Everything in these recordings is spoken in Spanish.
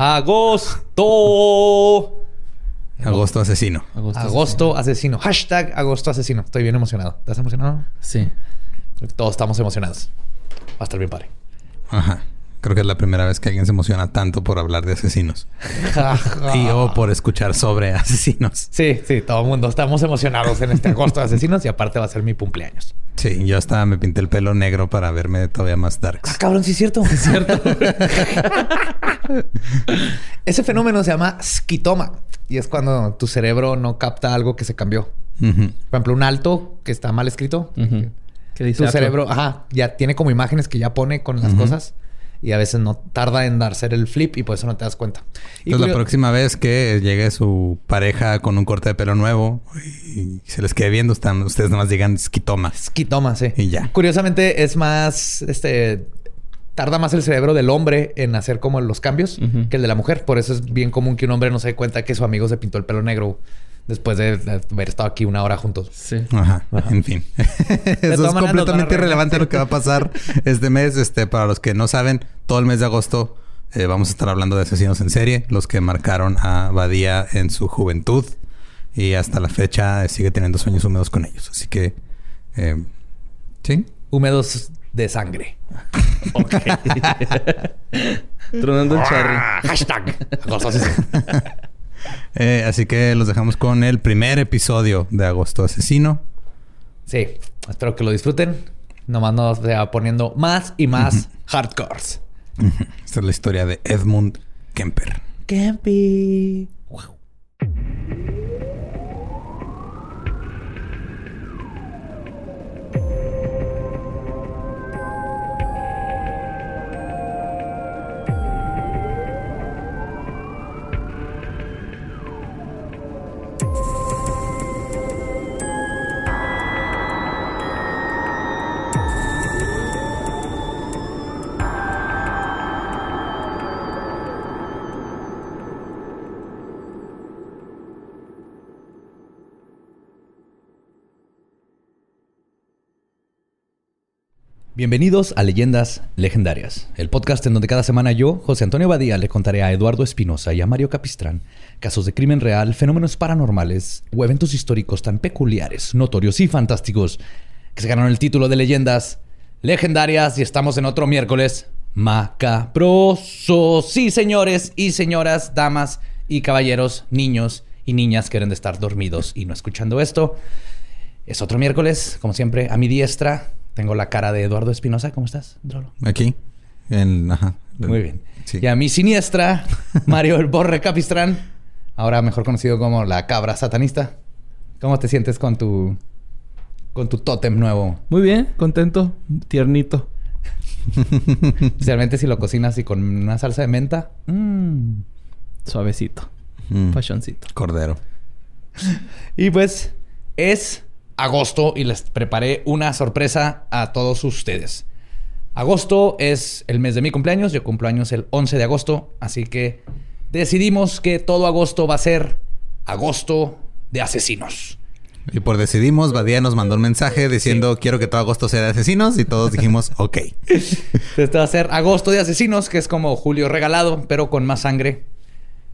Agosto. Agosto asesino. Agosto, asesino. Hashtag agosto asesino. Estoy bien emocionado. ¿Estás emocionado? Sí. Todos estamos emocionados. Va a estar bien padre. Ajá. Creo que es la primera vez que alguien se emociona tanto por hablar de asesinos. y o por escuchar sobre asesinos. Sí, sí, todo el mundo estamos emocionados en este agosto de asesinos y aparte va a ser mi cumpleaños. Sí, yo hasta me pinté el pelo negro para verme todavía más darks. Ah, cabrón, sí es cierto. Es cierto. Ese fenómeno se llama skitoma y es cuando tu cerebro no capta algo que se cambió. Por ejemplo, un alto que está mal escrito. ¿Qué dice? Tu cerebro, ajá, ya tiene como imágenes que ya pone con las cosas y a veces no tarda en darse el flip y por eso no te das cuenta. Y Entonces, la próxima vez que llegue su pareja con un corte de pelo nuevo y se les quede viendo, están, ustedes nada más digan esquitoma. Skitoma, sí. Y ya. Curiosamente es más, este, tarda más el cerebro del hombre en hacer como los cambios que el de la mujer. Por eso es bien común que un hombre no se dé cuenta que su amigo se pintó el pelo negro después de haber estado aquí una hora juntos. Sí. Ajá, en fin. Eso es completamente irrelevante a lo que va a pasar este mes. Este, para los que no saben, todo el mes de agosto eh, vamos a estar hablando de asesinos en serie, los que marcaron a Badía en su juventud y hasta la fecha eh, sigue teniendo sueños húmedos con ellos. Así que, eh, sí. Húmedos de sangre. Tronando el cherry. Hashtag. Eh, así que los dejamos con el primer episodio de Agosto Asesino. Sí, espero que lo disfruten. Nomás nos sea poniendo más y más hardcores. Esta es la historia de Edmund Kemper. Campy. Bienvenidos a Leyendas Legendarias, el podcast en donde cada semana yo, José Antonio Badía, le contaré a Eduardo Espinosa y a Mario Capistrán casos de crimen real, fenómenos paranormales o eventos históricos tan peculiares, notorios y fantásticos que se ganaron el título de Leyendas Legendarias y estamos en otro miércoles macabroso. Sí, señores y señoras, damas y caballeros, niños y niñas que deben de estar dormidos y no escuchando esto. Es otro miércoles, como siempre, a mi diestra tengo la cara de Eduardo Espinosa. ¿Cómo estás, Drolo? Aquí. En, ajá. Muy bien. Sí. Y a mi siniestra, Mario el Borre Capistrán, ahora mejor conocido como la cabra satanista. ¿Cómo te sientes con tu con tu tótem nuevo? Muy bien, contento, tiernito. Especialmente si lo cocinas y con una salsa de menta. Mm. Suavecito. Mm. Fashioncito. Cordero. Y pues es agosto y les preparé una sorpresa a todos ustedes. Agosto es el mes de mi cumpleaños. Yo cumplo años el 11 de agosto. Así que decidimos que todo agosto va a ser agosto de asesinos. Y por decidimos, Badía nos mandó un mensaje diciendo quiero que todo agosto sea de asesinos y todos dijimos ok. Este va a ser agosto de asesinos, que es como julio regalado, pero con más sangre.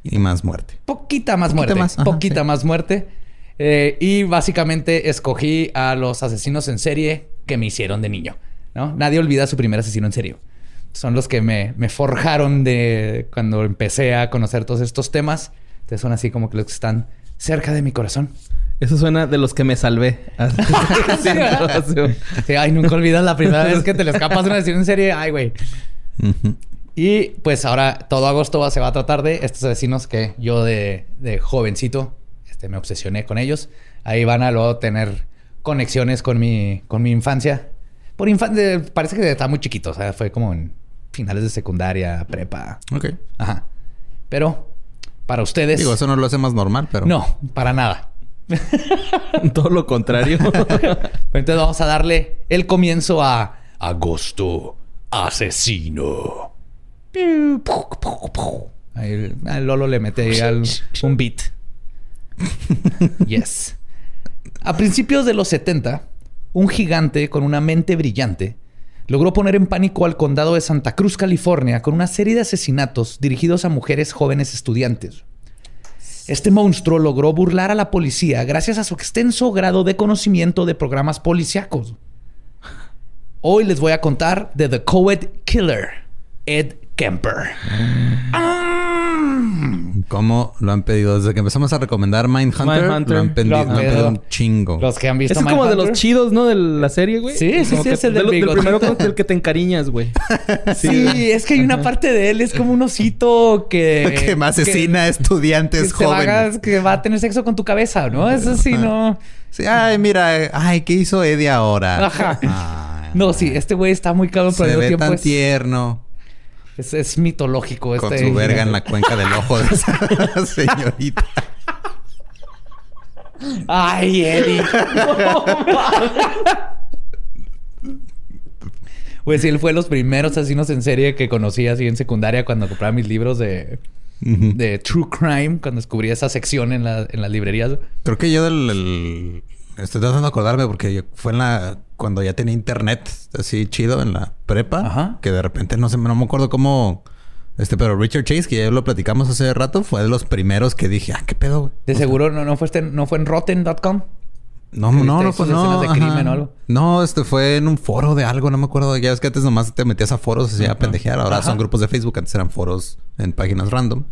Y más muerte. Poquita más Poquita muerte. más, ajá, poquita sí. más muerte. Eh, y básicamente escogí a los asesinos en serie que me hicieron de niño. ¿no? Nadie olvida su primer asesino en serio. Son los que me, me forjaron de cuando empecé a conocer todos estos temas. Entonces son así como que los que están cerca de mi corazón. Eso suena de los que me salvé. Sí, no, sí. Sí, ay, nunca olvidas la primera vez que te le escapas de un asesino en serie. Ay, güey. Y pues ahora todo agosto va- se va a tratar de estos vecinos que yo de, de jovencito este, me obsesioné con ellos. Ahí van a luego tener conexiones con mi, con mi infancia. Por infancia, parece que está muy chiquito. O sea, fue como en finales de secundaria, prepa. Ok. Ajá. Pero para ustedes... Digo, eso no lo hace más normal, pero... No, para nada. Todo lo contrario. Entonces vamos a darle el comienzo a Agosto Asesino. Ahí Lolo le mete ahí al- un beat. Yes. A principios de los 70, un gigante con una mente brillante logró poner en pánico al condado de Santa Cruz, California, con una serie de asesinatos dirigidos a mujeres jóvenes estudiantes. Este monstruo logró burlar a la policía gracias a su extenso grado de conocimiento de programas policíacos. Hoy les voy a contar de The Coed Killer, Ed Kemper. Ah. ¿Cómo lo han pedido? Desde que empezamos a recomendar Mindhunter, Mindhunter. lo han pedido, Lo han lo han pedido pedido. un chingo. Los que han visto Ese es como de los chidos, ¿no? De la serie, güey. Sí, sí, sí, que es el del del primero con el que te encariñas, güey. Sí, es que hay una parte de él, es como un osito que... que me asesina a que estudiantes a- jóvenes. que va a tener sexo con tu cabeza, ¿no? Eso sí, no... Sí, ay, mira, ay, ¿qué hizo Eddie ahora? Ajá. Ay, No, sí, este güey está muy cabrón, pero Se ve tiempo tan es, tierno. Es, es mitológico. Con este su verga en la cuenca del ojo de esa señorita. Ay, Eddie. Pues sí, él fue de los primeros asesinos en serie que conocí así en secundaria cuando compraba mis libros de, de True Crime, cuando descubrí esa sección en, la- en las librerías. Creo que yo del... el- Estoy tratando de acordarme porque fue en la... Cuando ya tenía internet así chido en la prepa. Ajá. Que de repente no sé, no me acuerdo cómo... Este, pero Richard Chase, que ya lo platicamos hace rato, fue de los primeros que dije, ah, qué pedo, güey. De O sea, seguro no, no, fue este- no fue en rotten.com. No, ¿Viste no, no fue no, escenas de ajá. crimen o algo? No, este fue en un foro de algo, no me acuerdo. Ya ves que antes nomás te metías a foros así a pendejear. Ahora Ajá. son grupos de Facebook, antes eran foros en páginas random.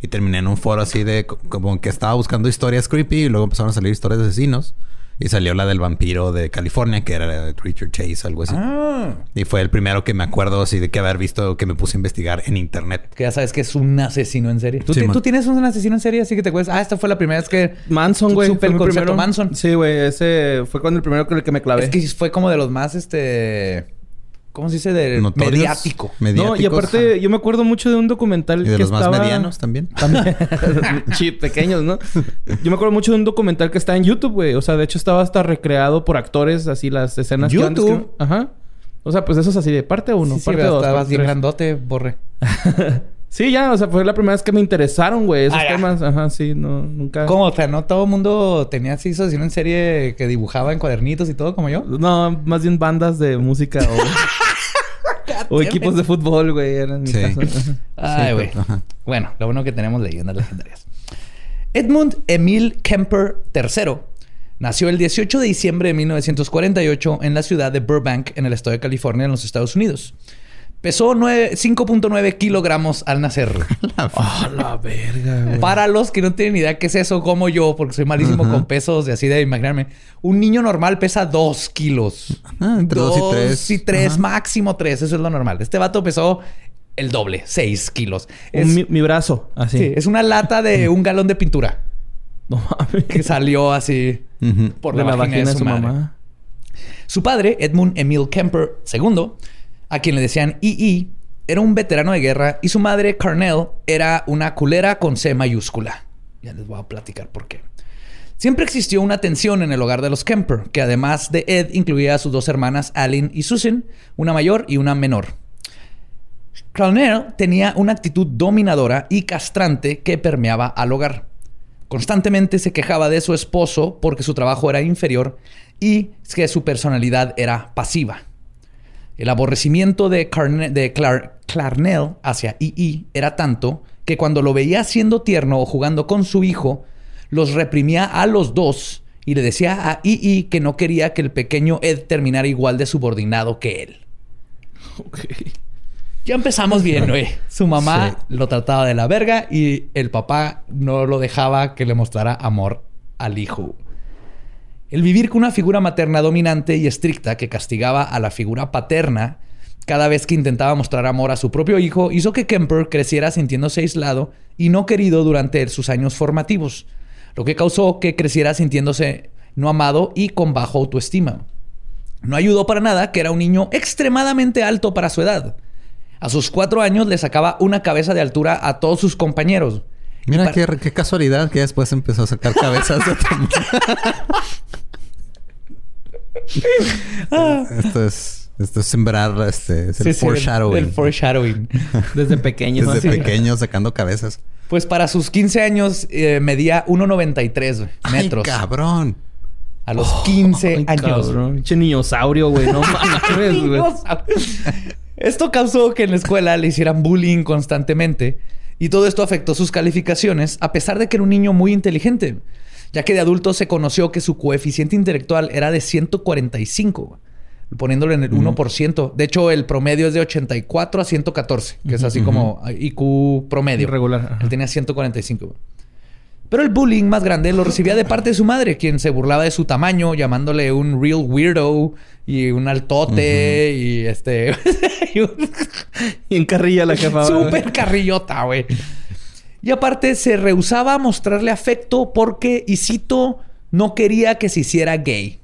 Y terminé en un foro así de co- como que estaba buscando historias creepy y luego empezaron a salir historias de asesinos. Y salió la del vampiro de California, que era Richard Chase, algo así. Ah. Y fue el primero que me acuerdo así de que haber visto que me puse a investigar en internet. Que ya sabes que es un asesino en serie. ¿Tú, Sí, tienes un asesino en serie así que te acuerdas. Ah, esta fue la primera vez que... Manson, güey. Supe el concepto primero. Manson. Sí, güey. Ese fue cuando el primero con el que me clavé. Es que fue como de los más, este... ¿Cómo se dice? De Notorios, mediático. No, y aparte, yo me acuerdo mucho de un documental Y de que los más medianos también. También. sí, pequeños, ¿no? Yo me acuerdo mucho de un documental que está en YouTube, güey. O sea, de hecho estaba hasta recreado por actores, así las escenas que YouTube. Ajá. O sea, pues eso es así de parte uno, Sí, sí, parte pero dos. estabas bien grandote, borre. Sí, ya, o sea, fue la primera vez que me interesaron, güey, esos Ah, temas. Ajá, sí, no, nunca. ¿Cómo? O sea, no todo el mundo tenía así asesino en serie que dibujaba en cuadernitos y todo como yo. No, más bien bandas de música o, o equipos de fútbol, güey, eran Sí. Ay, güey. Bueno, lo bueno que tenemos leyendas legendarias. Edmund Emil Kemper III nació el 18 de diciembre de 1948 en la ciudad de Burbank, en el estado de California, en los Estados Unidos. Pesó nueve- 5.9 kilogramos al nacer. Ah, la verga, güey. Para los que no tienen idea qué es eso, como yo, porque soy malísimo Ajá. con pesos y así de imaginarme. Un niño normal pesa 2 kilos. Ah, entre dos y tres. y tres, Ajá. máximo 3. Eso es lo normal. Este vato pesó el doble, 6 kilos. Es, Un- mi, mi brazo, así. sí, es una lata de un galón de pintura No mames. que salió así Ujú. por de la, vagina, de su, madre. mamá. Su padre, Edmund Emil Kemper II, a quien le decían II, era un veterano de guerra y su madre, Carnell, era una culera con C mayúscula. Ya les voy a platicar por qué. Siempre existió una tensión en el hogar de los Kemper, que además de Ed incluía a sus dos hermanas, Aline y Susan, una mayor y una menor. Carnell tenía una actitud dominadora y castrante que permeaba al hogar. Constantemente se quejaba de su esposo porque su trabajo era inferior y que su personalidad era pasiva. El aborrecimiento de, Carne- de Clar- Clarnell hacia EE era tanto que cuando lo veía siendo tierno o jugando con su hijo, los reprimía a los dos y le decía a EE que no quería que el pequeño Ed terminara igual de subordinado que él. Ok. Ya empezamos bien, güey. Su mamá Sí. lo trataba de la verga y el papá no lo dejaba que le mostrara amor al hijo. El vivir con una figura materna dominante y estricta que castigaba a la figura paterna cada vez que intentaba mostrar amor a su propio hijo hizo que Kemper creciera sintiéndose aislado y no querido durante sus años formativos, lo que causó que creciera sintiéndose no amado y con bajo autoestima. No ayudó para nada que era un niño extremadamente alto para su edad. A sus cuatro años le sacaba una cabeza de altura a todos sus compañeros. Mira para- qué, qué casualidad que después empezó a sacar cabezas de otro mundo. esto es esto es sembrar este es el Sí, foreshadowing. el foreshadowing. Desde pequeño. Desde así. pequeño sacando cabezas. Pues para sus 15 años eh, medía 1.93 metros. Ay, cabrón. a los 15 Ay, años. Pinche niñosaurio, güey. No mames, güey. Esto causó que en la escuela le hicieran bullying constantemente y todo esto afectó sus calificaciones a pesar de que era un niño muy inteligente, ya que de adulto se conoció que su coeficiente intelectual era de 145, poniéndolo en el 1%. De hecho, el promedio es de 84 a 114, que es así como IQ promedio. Irregular, ajá. Él tenía 145. Pero el bullying más grande lo recibía de parte de su madre, quien se burlaba de su tamaño, llamándole un real weirdo y un altote y este. y un- Y en carrilla la jefa. Súper carrillota, güey. Y aparte se rehusaba a mostrarle afecto porque, y cito, no quería que se hiciera gay.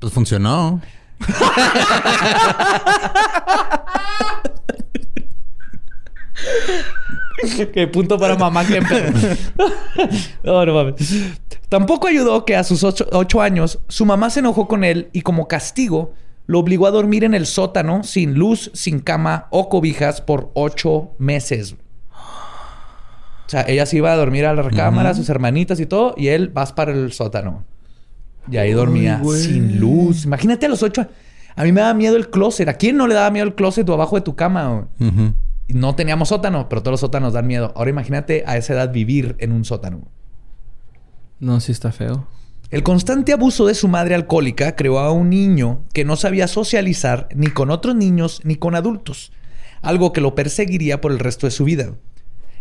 Pues funcionó. Qué punto para mamá Kemper. no, no mames. Tampoco ayudó que a sus ocho, ocho años su mamá se enojó con él y como castigo lo obligó a dormir en el sótano sin luz, sin cama o cobijas por ocho meses. O sea, ella se iba a dormir a la recámara, sus hermanitas y todo, y él vas para el sótano. Y ahí dormía sin luz. Imagínate a los ocho. A mí me daba miedo el closet. ¿A quién no le daba miedo el closet o abajo de tu cama? No teníamos sótano, pero todos los sótanos dan miedo. Ahora imagínate a esa edad vivir en un sótano. No, sí está feo. El constante abuso de su madre alcohólica creó a un niño que no sabía socializar ni con otros niños ni con adultos, algo que lo perseguiría por el resto de su vida.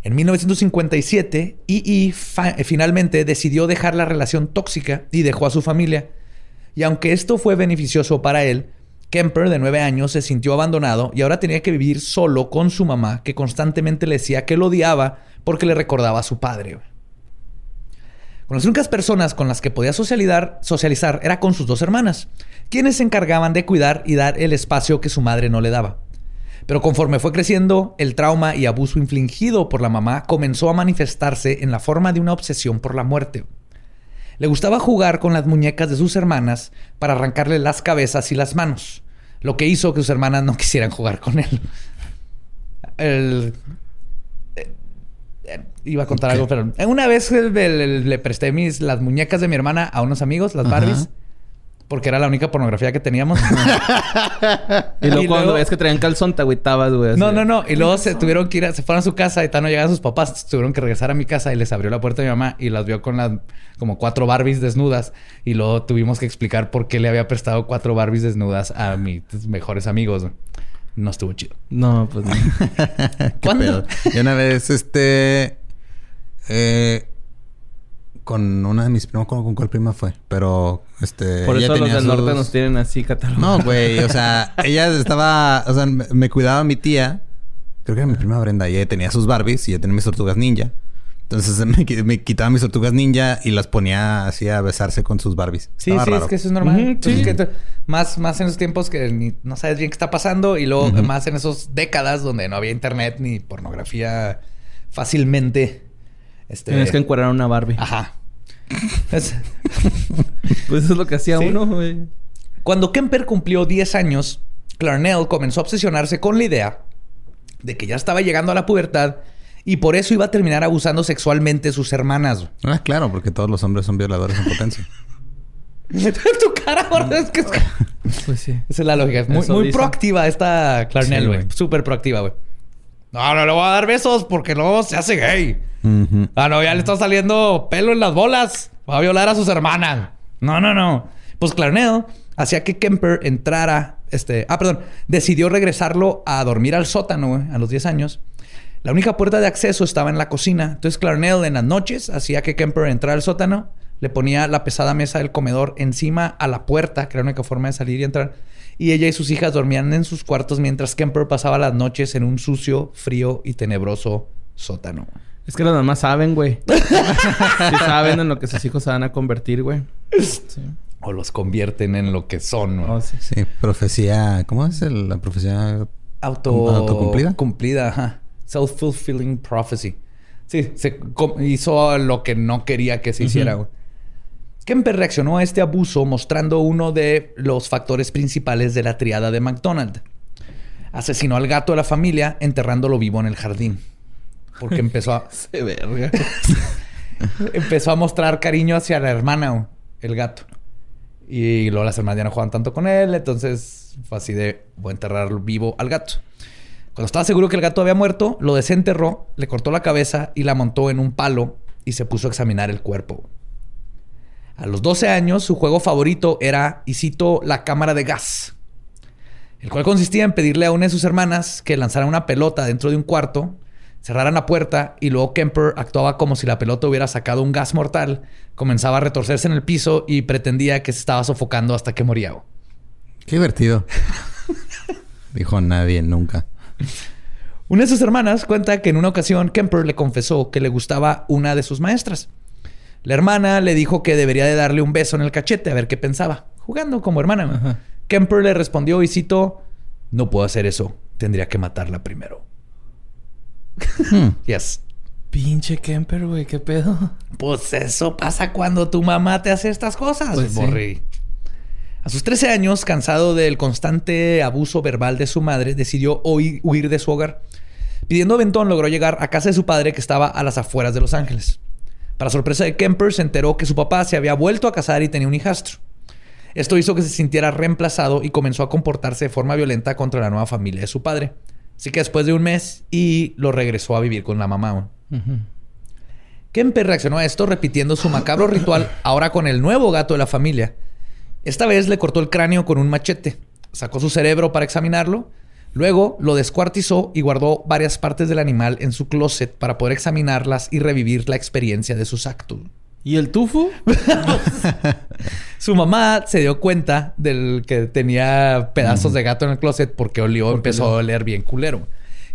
En 1957, E.E. fa- finalmente decidió dejar la relación tóxica y dejó a su familia. Y aunque esto fue beneficioso para él, Kemper, de nueve años, se sintió abandonado y ahora tenía que vivir solo con su mamá, que constantemente le decía que lo odiaba porque le recordaba a su padre. Con las únicas personas con las que podía socializar era con sus dos hermanas, quienes se encargaban de cuidar y dar el espacio que su madre no le daba. Pero conforme fue creciendo, el trauma y abuso infligido por la mamá comenzó a manifestarse en la forma de una obsesión por la muerte. Le gustaba jugar con las muñecas de sus hermanas para arrancarle las cabezas y las manos, lo que hizo que sus hermanas no quisieran jugar con él. El- eh, eh, Iba a contar algo, pero una vez le, le- le presté mis, las muñecas de mi hermana a unos amigos, las Ajá. Porque era la única pornografía que teníamos. Y luego Y cuando luego- ves que traían calzón, te agüitabas, güey. No, no, no. Y luego se tuvieron que ir, a- se fueron a su casa y tal no llegaban sus papás. Tuvieron que regresar a mi casa y les abrió la puerta a mi mamá y las vio con las como cuatro Barbies desnudas. Y luego tuvimos que explicar por qué le había prestado cuatro Barbies desnudas a mis mejores amigos. No estuvo chido. No, pues no. Qué ¿Cuándo? pedo. Y una vez, este... eh, con una de mis primas, ¿con, con cuál prima fue? Pero, este... Por ella eso los tenía del norte nos tienen así catalogados. No, güey. O sea, ella estaba... O sea, me, me cuidaba mi tía. Creo que era mi prima Brenda. Y ella tenía sus Barbies y ella tenía mis tortugas ninja. Entonces me, qui- me quitaba mis tortugas ninja y las ponía así a besarse con sus Barbies. Sí, Estaba sí, raro. es que eso es normal. Ujú, Entonces, sí. que te- más, más en esos tiempos que ni- no sabes bien qué está pasando y luego más en esas décadas donde no había internet ni pornografía fácilmente. Este, Tienes que encuadrar a una Barbie. Ajá. Es- Pues eso es lo que hacía Sí. uno, güey. Cuando Kemper cumplió 10 años, Clarnell comenzó a obsesionarse con la idea de que ya estaba llegando a la pubertad Y por eso iba a terminar abusando sexualmente de sus hermanas. Ah, claro, porque todos los hombres son violadores en potencia. tu cara, gordo, es que es... Pues sí. Esa es la lógica. Es muy, muy proactiva esta Clarnell, Sí, güey. güey. Súper proactiva, güey. No, no le voy a dar besos porque luego se hace gay. Ah, no, ya le está saliendo pelo en las bolas. Va a violar a sus hermanas. No, no, no. Pues Clarnell hacía que Kemper entrara, este, ah, perdón, decidió regresarlo a dormir al sótano, a los 10 años. La única puerta de acceso estaba en la cocina. Entonces Clarnell en las noches hacía que Kemper entrara al sótano, le ponía la pesada mesa del comedor encima a la puerta, que era la única forma de salir y entrar. Y ella y sus hijas dormían en sus cuartos mientras Kemper pasaba las noches en un sucio, frío y tenebroso sótano. Es que las mamás saben, güey. sí saben en lo que sus hijos se van a convertir, güey. Sí. O los convierten en lo que son. güey. Oh, sí. Sí, profecía. ¿Cómo es el- la profecía? Auto... ¿Autocumplida? Cumplida, ajá. Self-fulfilling prophecy. Sí, se hizo lo que no quería que se hiciera, güey. Kemper reaccionó a este abuso mostrando uno de los factores principales de la triada de McDonald. Asesinó al gato de la familia enterrándolo vivo en el jardín. Porque empezó a, Se verga. empezó a mostrar cariño hacia la hermana, el gato. Y luego las hermanas ya no jugaban tanto con él, entonces fue así de voy a enterrar vivo al gato. Cuando estaba seguro que el gato había muerto, lo desenterró, le cortó la cabeza y la montó en un palo y se puso a examinar el cuerpo. A los 12 años, su juego favorito era, y cito, la cámara de gas, el cual consistía en pedirle a una de sus hermanas que lanzara una pelota dentro de un cuarto, cerraran la puerta y luego Kemper actuaba como si la pelota hubiera sacado un gas mortal, comenzaba a retorcerse en el piso y pretendía que se estaba sofocando hasta que moría. Qué divertido. Dijo nadie nunca. Una de sus hermanas cuenta que en una ocasión Kemper le confesó que le gustaba una de sus maestras. La hermana le dijo que debería de darle un beso en el cachete a ver qué pensaba, jugando como hermana. Ajá. Kemper le respondió y citó, no puedo hacer eso, tendría que matarla primero. yes. Pinche Kemper, güey. ¿Qué pedo? Pues eso pasa cuando tu mamá te hace estas cosas, Pues sí. A sus 13 años, cansado del constante abuso verbal de su madre, decidió huir, huir de su hogar. Pidiendo aventón, logró llegar a casa de su padre que estaba a las afueras de Los Ángeles. Para sorpresa de Kemper, se enteró que su papá se había vuelto a casar y tenía un hijastro. Esto hizo que se sintiera reemplazado y comenzó a comportarse de forma violenta contra la nueva familia de su padre. Así que después de un mes, y lo regresó a vivir con la mamá. Ujú. Kemper reaccionó a esto repitiendo su macabro ritual ahora con el nuevo gato de la familia. Esta vez le cortó el cráneo con un machete, sacó su cerebro para examinarlo, luego lo descuartizó y guardó varias partes del animal en su closet para poder examinarlas y revivir la experiencia de sus actos. ¿Y el tufo? Su mamá se dio cuenta del que tenía pedazos de gato en el closet porque olió, empezó a oler bien culero.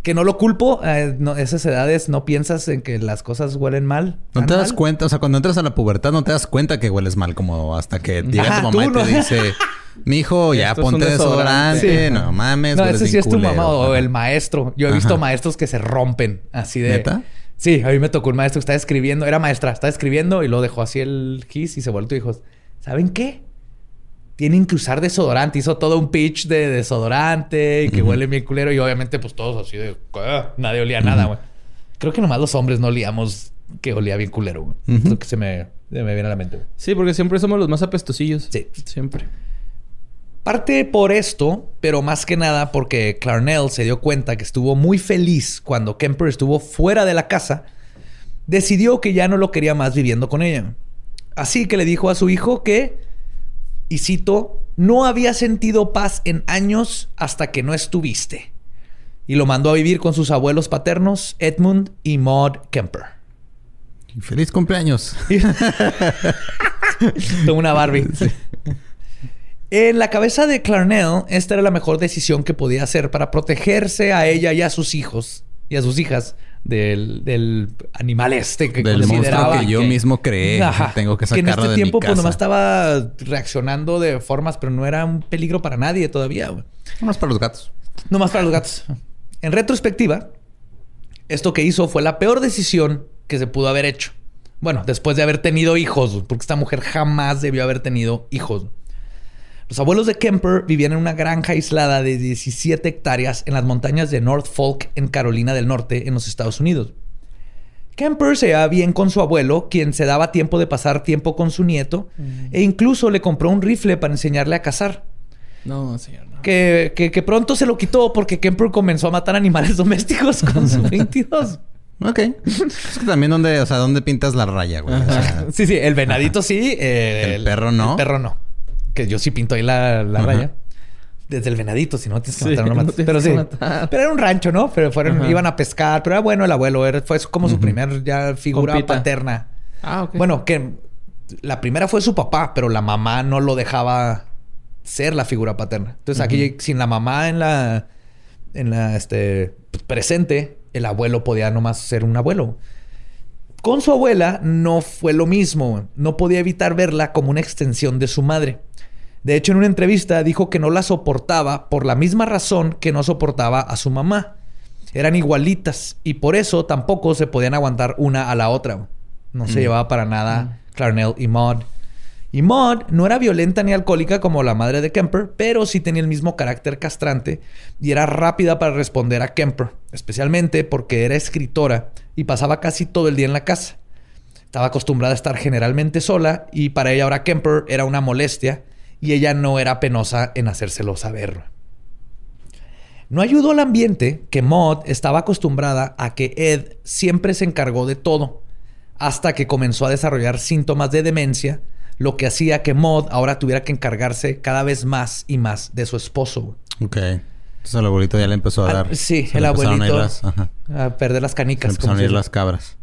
Que no lo culpo, eh, no, esas edades no piensas en que las cosas huelen mal. No te das mal. cuenta, o sea, cuando entras a la pubertad no te das cuenta que hueles mal, como hasta que llega Ajá, tu mamá y te dice, ya Esto es un ponte desodorante". desodorante, Sí. no mames, No, ese sí es tu culero". mamá o el maestro. Yo he visto Ajá. maestros que se rompen así de. ¿Neta? Sí, a mí me tocó un maestro que estaba escribiendo, era maestra, estaba escribiendo y lo dejó así el gis y se volvió y dijo: ¿Saben qué? Tienen que usar desodorante. Hizo todo un pitch de desodorante y que huele bien culero. Y obviamente, pues todos así de. Nadie olía nada, güey. Creo que nomás los hombres no olíamos que olía bien culero, güey. Es Ujú. lo que se me, se me viene a la mente. Sí, porque siempre somos los más apestosillos. Sí. Siempre. Parte por esto, pero más que nada porque Clarnell se dio cuenta que estuvo muy feliz cuando Kemper estuvo fuera de la casa, decidió que ya no lo quería más viviendo con ella. Así que le dijo a su hijo que, y cito, no había sentido paz en años hasta que no estuviste. Y lo mandó a vivir con sus abuelos paternos, Edmund y Maud Kemper. Feliz cumpleaños. Tengo una Barbie. En la cabeza de Clarnell, esta era la mejor decisión que podía hacer para protegerse a ella y a sus hijos y a sus hijas del, del animal este que Del monstruo consideraba que yo mismo creé. Tengo que en sacarlo este de tiempo mi pues nomás estaba reaccionando de formas, pero no era un peligro para nadie todavía. Nomás para los gatos. No más para los gatos. En retrospectiva, esto que hizo fue la peor decisión que se pudo haber hecho. Bueno, después de haber tenido hijos, porque esta mujer jamás debió haber tenido hijos. Los abuelos de Kemper vivían en una granja aislada de 17 hectáreas en las montañas de North Folk, en Carolina del Norte, en los Estados Unidos. Kemper se llevaba bien con su abuelo, quien se daba tiempo de pasar tiempo con su nieto, e incluso le compró un rifle para enseñarle a cazar. No, señor, no. Que, que- que pronto se lo quitó porque Kemper comenzó a matar animales domésticos con su 22. Ok. Es que también donde, o sea, ¿dónde pintas la raya, güey? O sea, Sí, sí, el venadito sí. eh, El perro no. El perro no. Que yo sí pinto ahí la, la Ajá. raya. Desde el venadito, si no tienes que Sí, matar no no matas. Pero sí. matar. Pero era un rancho, ¿no? Pero fueron, Ajá. iban a pescar. Pero era bueno el abuelo. Era, fue como su primer ya figura Compita. paterna. Ah, ok. Bueno, que la primera fue su papá, pero la mamá no lo dejaba ser la figura paterna. Entonces aquí, sin la mamá en la, en la este, presente, el abuelo podía nomás ser un abuelo. Con su abuela no fue lo mismo. No podía evitar verla como una extensión de su madre. De hecho, en una entrevista dijo que no la soportaba por la misma razón que no soportaba a su mamá. Eran igualitas y por eso tampoco se podían aguantar una a la otra. No se llevaba para nada Clarnell y Maud. Y Maud no era violenta ni alcohólica como la madre de Kemper, pero sí tenía el mismo carácter castrante y era rápida para responder a Kemper, especialmente porque era escritora y pasaba casi todo el día en la casa. Estaba acostumbrada a estar generalmente sola y para ella ahora Kemper era una molestia y ella no era penosa en hacérselo saber. No ayudó al ambiente que Maud estaba acostumbrada a que Ed siempre se encargó de todo, hasta que comenzó a desarrollar síntomas de demencia, lo que hacía que Maud ahora tuviera que encargarse cada vez más y más de su esposo. ok. Entonces el abuelito ya le empezó a Ah, dar. sí, se el empezaron a ir abuelito. las-. A perder las Se canicas. empezaron como a ir las cabras.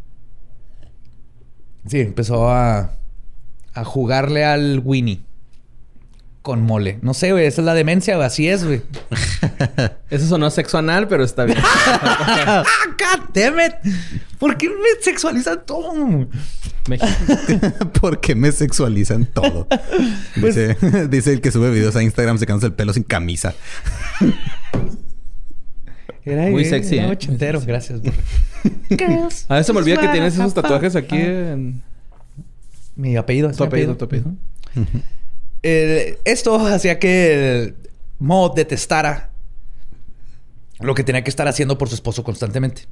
Sí, empezó a, a jugarle al Winnie con mole. No sé, güey, esa es la demencia, güey. Así es, güey. Eso sonó sexo anal, pero está bien. ¡Ah, God damn it! ¿Por qué me sexualizan todo? México. Porque me sexualizan todo. Pues- Dice, dice el que sube videos a Instagram secándose el pelo sin camisa. Era Muy era sexy, ¿eh? ochentero. Gracias, güey. A veces me olvida que tienes esos tatuajes aquí en... Mi apellido. Tu mi apellido, tu apellido. Esto hacía que Maud detestara lo que tenía que estar haciendo por su esposo constantemente.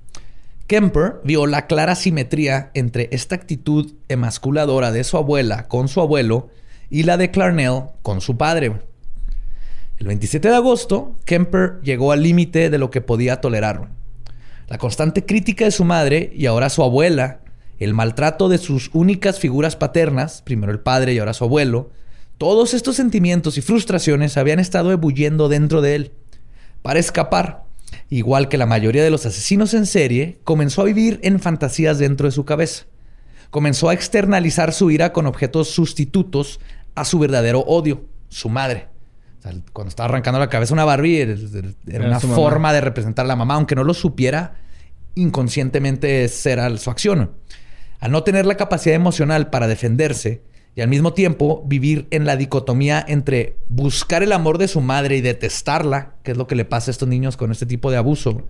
Kemper vio la clara simetría entre esta actitud emasculadora de su abuela con su abuelo y la de Clarnell con su padre. El 27 de agosto, Kemper llegó al límite de lo que podía tolerar. La constante crítica de su madre y ahora su abuela, el maltrato de sus únicas figuras paternas, primero el padre y ahora su abuelo, todos estos sentimientos y frustraciones habían estado ebulliendo dentro de él. Para escapar, igual que la mayoría de los asesinos en serie, comenzó a vivir en fantasías dentro de su cabeza. Comenzó a externalizar su ira con objetos sustitutos a su verdadero odio, su madre. O sea, cuando estaba arrancando la cabeza una Barbie, era, una mamá. forma de representar a la mamá, aunque no lo supiera, inconscientemente será su acción. Al no tener la capacidad emocional para defenderse y al mismo tiempo vivir en la dicotomía entre buscar el amor de su madre y detestarla, que es lo que le pasa a estos niños con este tipo de abuso,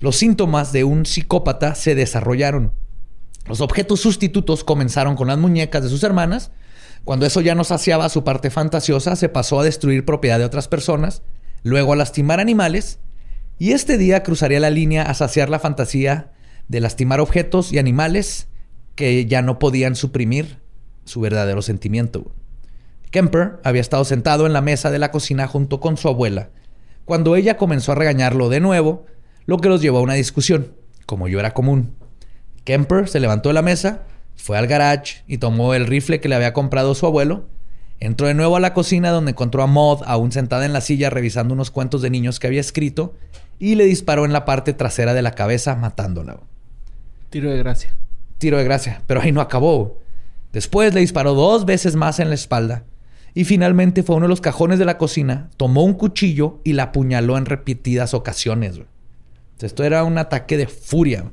los síntomas de un psicópata se desarrollaron. Los objetos sustitutos comenzaron con las muñecas de sus hermanas. Cuando eso ya no saciaba su parte fantasiosa, se pasó a destruir propiedad de otras personas, luego a lastimar animales, y este día cruzaría la línea a saciar la fantasía de lastimar objetos y animales que ya no podían suprimir su verdadero sentimiento. Kemper había estado sentado en la mesa de la cocina junto con su abuela, cuando ella comenzó a regañarlo de nuevo, lo que los llevó a una discusión, como yo era común. Kemper se levantó de la mesa, fue al garage y tomó el rifle que le había comprado su abuelo. Entró de nuevo a la cocina donde encontró a Maud aún sentada en la silla revisando unos cuentos de niños que había escrito y le disparó en la parte trasera de la cabeza matándola. Tiro de gracia. Tiro de gracia, pero ahí no acabó. Después le disparó dos veces más en la espalda y finalmente fue a uno de los cajones de la cocina, tomó un cuchillo y la apuñaló en repetidas ocasiones. Esto era un ataque de furia.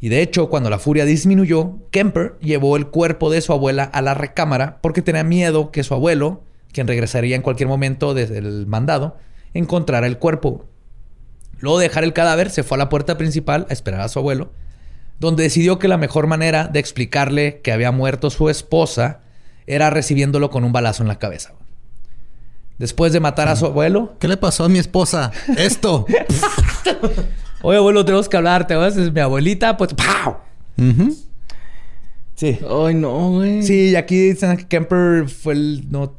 Y de hecho, cuando la furia disminuyó, Kemper llevó el cuerpo de su abuela a la recámara porque tenía miedo que su abuelo, quien regresaría en cualquier momento desde el mandado, encontrara el cuerpo. Luego de dejar el cadáver, se fue a la puerta principal a esperar a su abuelo, donde decidió que la mejor manera de explicarle que había muerto su esposa era recibiéndolo con un balazo en la cabeza. Después de matar a su abuelo, ¿Qué le pasó a mi esposa? Esto. Oye, abuelo, tenemos que hablar, ¿te acuerdas? Es mi abuelita, pues, ¡pau! Ujú. Sí. Ay, no, güey. Sí, y aquí dicen que Kemper fue el... No,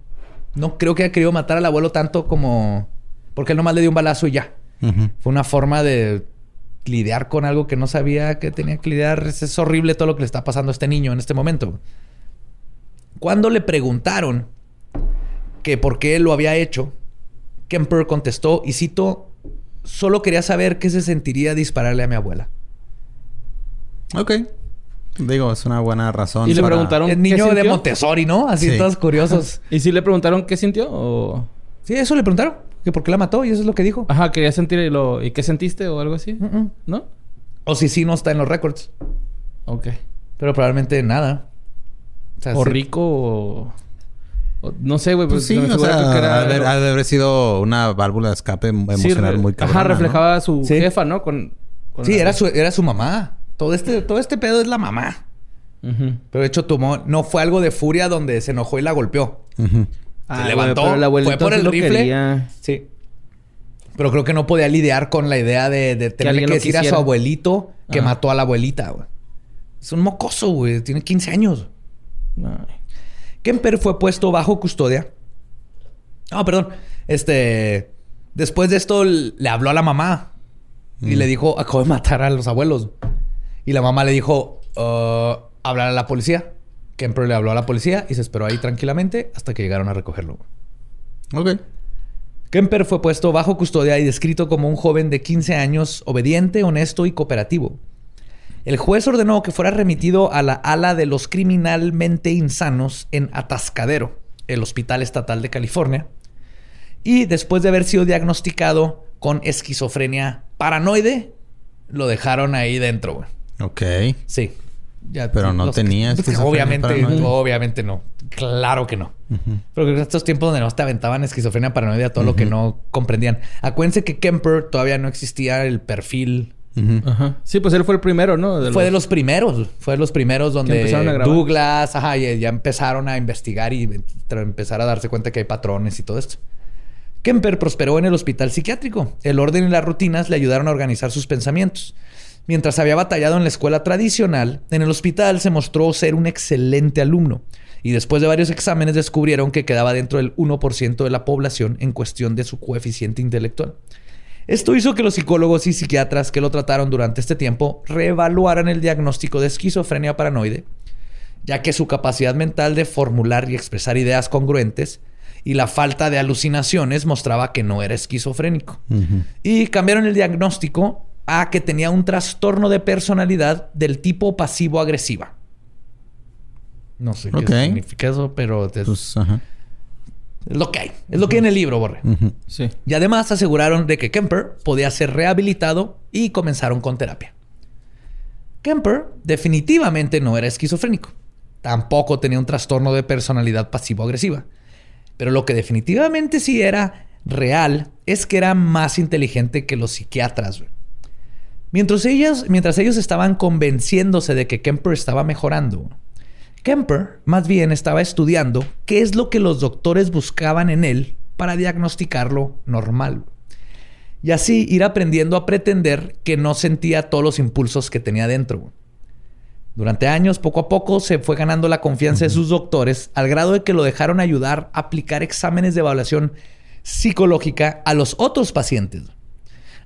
no creo que haya querido matar al abuelo tanto como... Porque él nomás le dio un balazo y ya. Fue una forma de lidiar con algo que no sabía que tenía que lidiar. Es, es horrible todo lo que le está pasando a este niño en este momento. Cuando le preguntaron que por qué lo había hecho, Kemper contestó, y cito, solo quería saber qué se sentiría dispararle a mi abuela. Ok. Digo, es una buena razón. Y le para- preguntaron- El ¿qué niño de? Montessori, ¿no? Así Sí. todos curiosos. ¿Y si le preguntaron qué sintió? O... Sí, eso le preguntaron. Que por qué la mató y eso es lo que dijo. Ajá, quería sentir y lo... ¿Y qué sentiste o algo así? ¿No? O si sí no está en los récords. Ok. Pero probablemente nada. sea, O sí. rico o... o- no sé, güey. Pues sí, me o figura sea, que era- ha de, haber- ha de haber sido una válvula de escape Sí, emocional muy cabrona, Ajá, ¿no? reflejaba a su Sí. jefa, ¿no? Con... con Sí, la- era su, era su mamá. Todo este, todo este pedo es la mamá. Ujú. Pero de hecho tomó... No fue algo de furia donde se enojó y la golpeó. Ujú. Ah, Se güey, levantó, pero el abuelito fue por el rifle. quería. Sí. Pero creo que no podía lidiar con la idea de, de tener que decir a su abuelito que Ajá. mató a la abuelita, güey. Es un mocoso, güey. Tiene 15 años. Ay. Kemper fue puesto bajo custodia. Ah, perdón. Este. Después de esto le habló a la mamá y le dijo: Acabo de matar a los abuelos. Y la mamá le dijo: "Ah, Hablar a la policía. Kemper le habló a la policía y se esperó ahí tranquilamente hasta que llegaron a recogerlo. Ok. Kemper fue puesto bajo custodia y descrito como un joven de 15 años, obediente, honesto y cooperativo. El juez ordenó que fuera remitido a la ala de los criminalmente insanos en Atascadero, el Hospital Estatal de California, y después de haber sido diagnosticado con esquizofrenia paranoide, lo dejaron ahí dentro. Ok. Sí. Ya, Pero no tenía esquizofrenia Obviamente, paranoide. obviamente no. Claro que no. Pero creo que estos tiempos donde no te aventaban esquizofrenia paranoide a todo lo que no comprendían. Acuérdense que Kemper todavía no existía el perfil. Ajá. Sí, pues él fue el primero, ¿no? fue de los primeros. Fue de los primeros donde empezaron a grabar. Douglas, ajá, ya, ya empezaron a investigar y empezar a darse cuenta que hay patrones y todo esto. Kemper prosperó en el hospital psiquiátrico. El orden y las rutinas le ayudaron a organizar sus pensamientos. Mientras había batallado en la escuela tradicional, en el hospital se mostró ser un excelente alumno. Y después de varios exámenes descubrieron que quedaba dentro del 1% de la población en cuestión de su coeficiente intelectual. Esto hizo que los psicólogos y psiquiatras que lo trataron durante este tiempo reevaluaran el diagnóstico de esquizofrenia paranoide, ya que su capacidad mental de formular y expresar ideas congruentes y la falta de alucinaciones mostraba que no era esquizofrénico. Y cambiaron el diagnóstico a que tenía un trastorno de personalidad del tipo pasivo-agresiva. No sé qué significa eso, pero es, Pues, ajá. es lo que hay. Es lo que hay en el libro, Borre. Sí. Y además aseguraron de que Kemper podía ser rehabilitado y comenzaron con terapia. Kemper definitivamente no era esquizofrénico. Tampoco tenía un trastorno de personalidad pasivo-agresiva. Pero lo que definitivamente sí era real es que era más inteligente que los psiquiatras. güey. Mientras ellos, mientras ellos estaban convenciéndose de que Kemper estaba mejorando, Kemper más bien estaba estudiando qué es lo que los doctores buscaban en él para diagnosticarlo normal. Y así ir aprendiendo a pretender que no sentía todos los impulsos que tenía dentro. Durante años, poco a poco, se fue ganando la confianza de sus doctores al grado de que lo dejaron ayudar a aplicar exámenes de evaluación psicológica a los otros pacientes.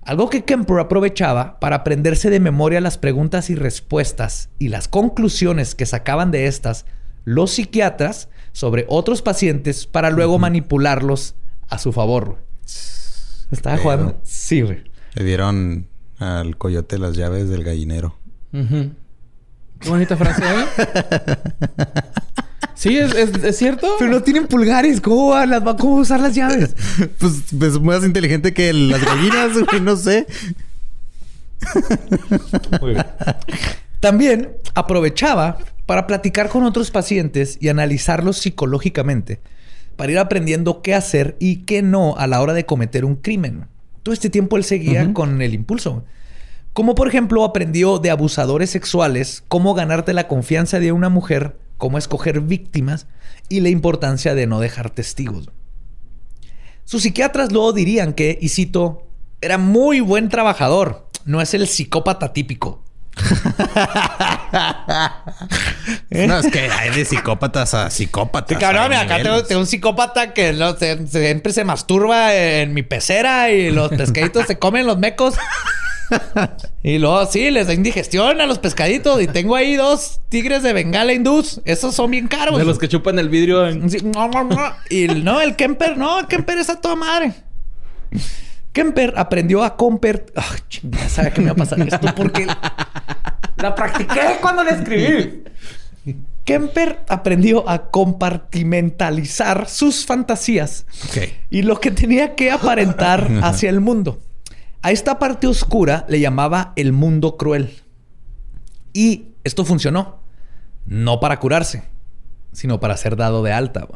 Algo que Kemper aprovechaba para aprenderse de memoria las preguntas y respuestas y las conclusiones que sacaban de estas los psiquiatras sobre otros pacientes para luego manipularlos a su favor. güey. Estaba jugando. Sí, güey. Le dieron al coyote las llaves del gallinero. Ujú. Qué bonita frase, ¿eh? sí, es, es, es cierto. Pero no tienen pulgares. ¿Cómo, van las- cómo usar las llaves? pues, pues más inteligente que las gallinas, güey, no sé. También aprovechaba para platicar con otros pacientes y analizarlos psicológicamente para ir aprendiendo qué hacer y qué no a la hora de cometer un crimen. Todo este tiempo él seguía con el impulso. Como por ejemplo aprendió de abusadores sexuales cómo ganarte la confianza de una mujer, cómo escoger víctimas y la importancia de no dejar testigos. Sus psiquiatras luego dirían que, y cito, era muy buen trabajador, no es el psicópata típico. No, es que hay de psicópatas a psicópatas. Cabrón, hay mira, acá tengo, tengo un psicópata que se- siempre se masturba en mi pecera y los pescaditos se comen los mecos. Y luego sí, les da indigestión a los pescaditos. Y tengo ahí dos tigres de Bengala hindús. Esos son bien caros. De los que chupan el vidrio en... Sí. Y no, el Kemper, no, el Kemper es a toda madre. Kemper aprendió a comper... Ah, chingada, sabía que me iba a pasar esto porque la practiqué cuando la escribí. Kemper aprendió a compartimentalizar sus fantasías y lo que tenía que aparentar hacia el mundo. A esta parte oscura le llamaba el mundo cruel. Y esto funcionó. No para curarse, sino para ser dado de alta.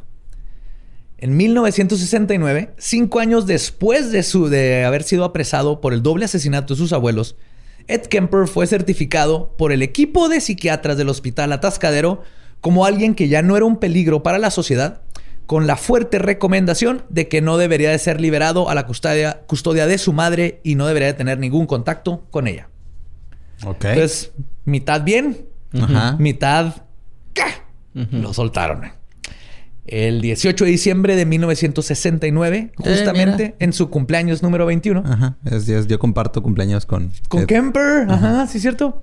En 1969, cinco años después de, su, de haber sido apresado por el doble asesinato de sus abuelos, Ed Kemper fue certificado por el equipo de psiquiatras del Hospital Atascadero como alguien que ya no era un peligro para la sociedad, con la fuerte recomendación de que no debería de ser liberado a la custodia, custodia de su madre y no debería de tener ningún contacto con ella. Ok. Entonces, mitad bien, Ajá. mitad ¿qué? lo soltaron. El 18 de diciembre de 1969, justamente mira. en su cumpleaños número 21, Ajá. Es- es- yo comparto cumpleaños con... con Ed. Kemper, ajá, sí es cierto.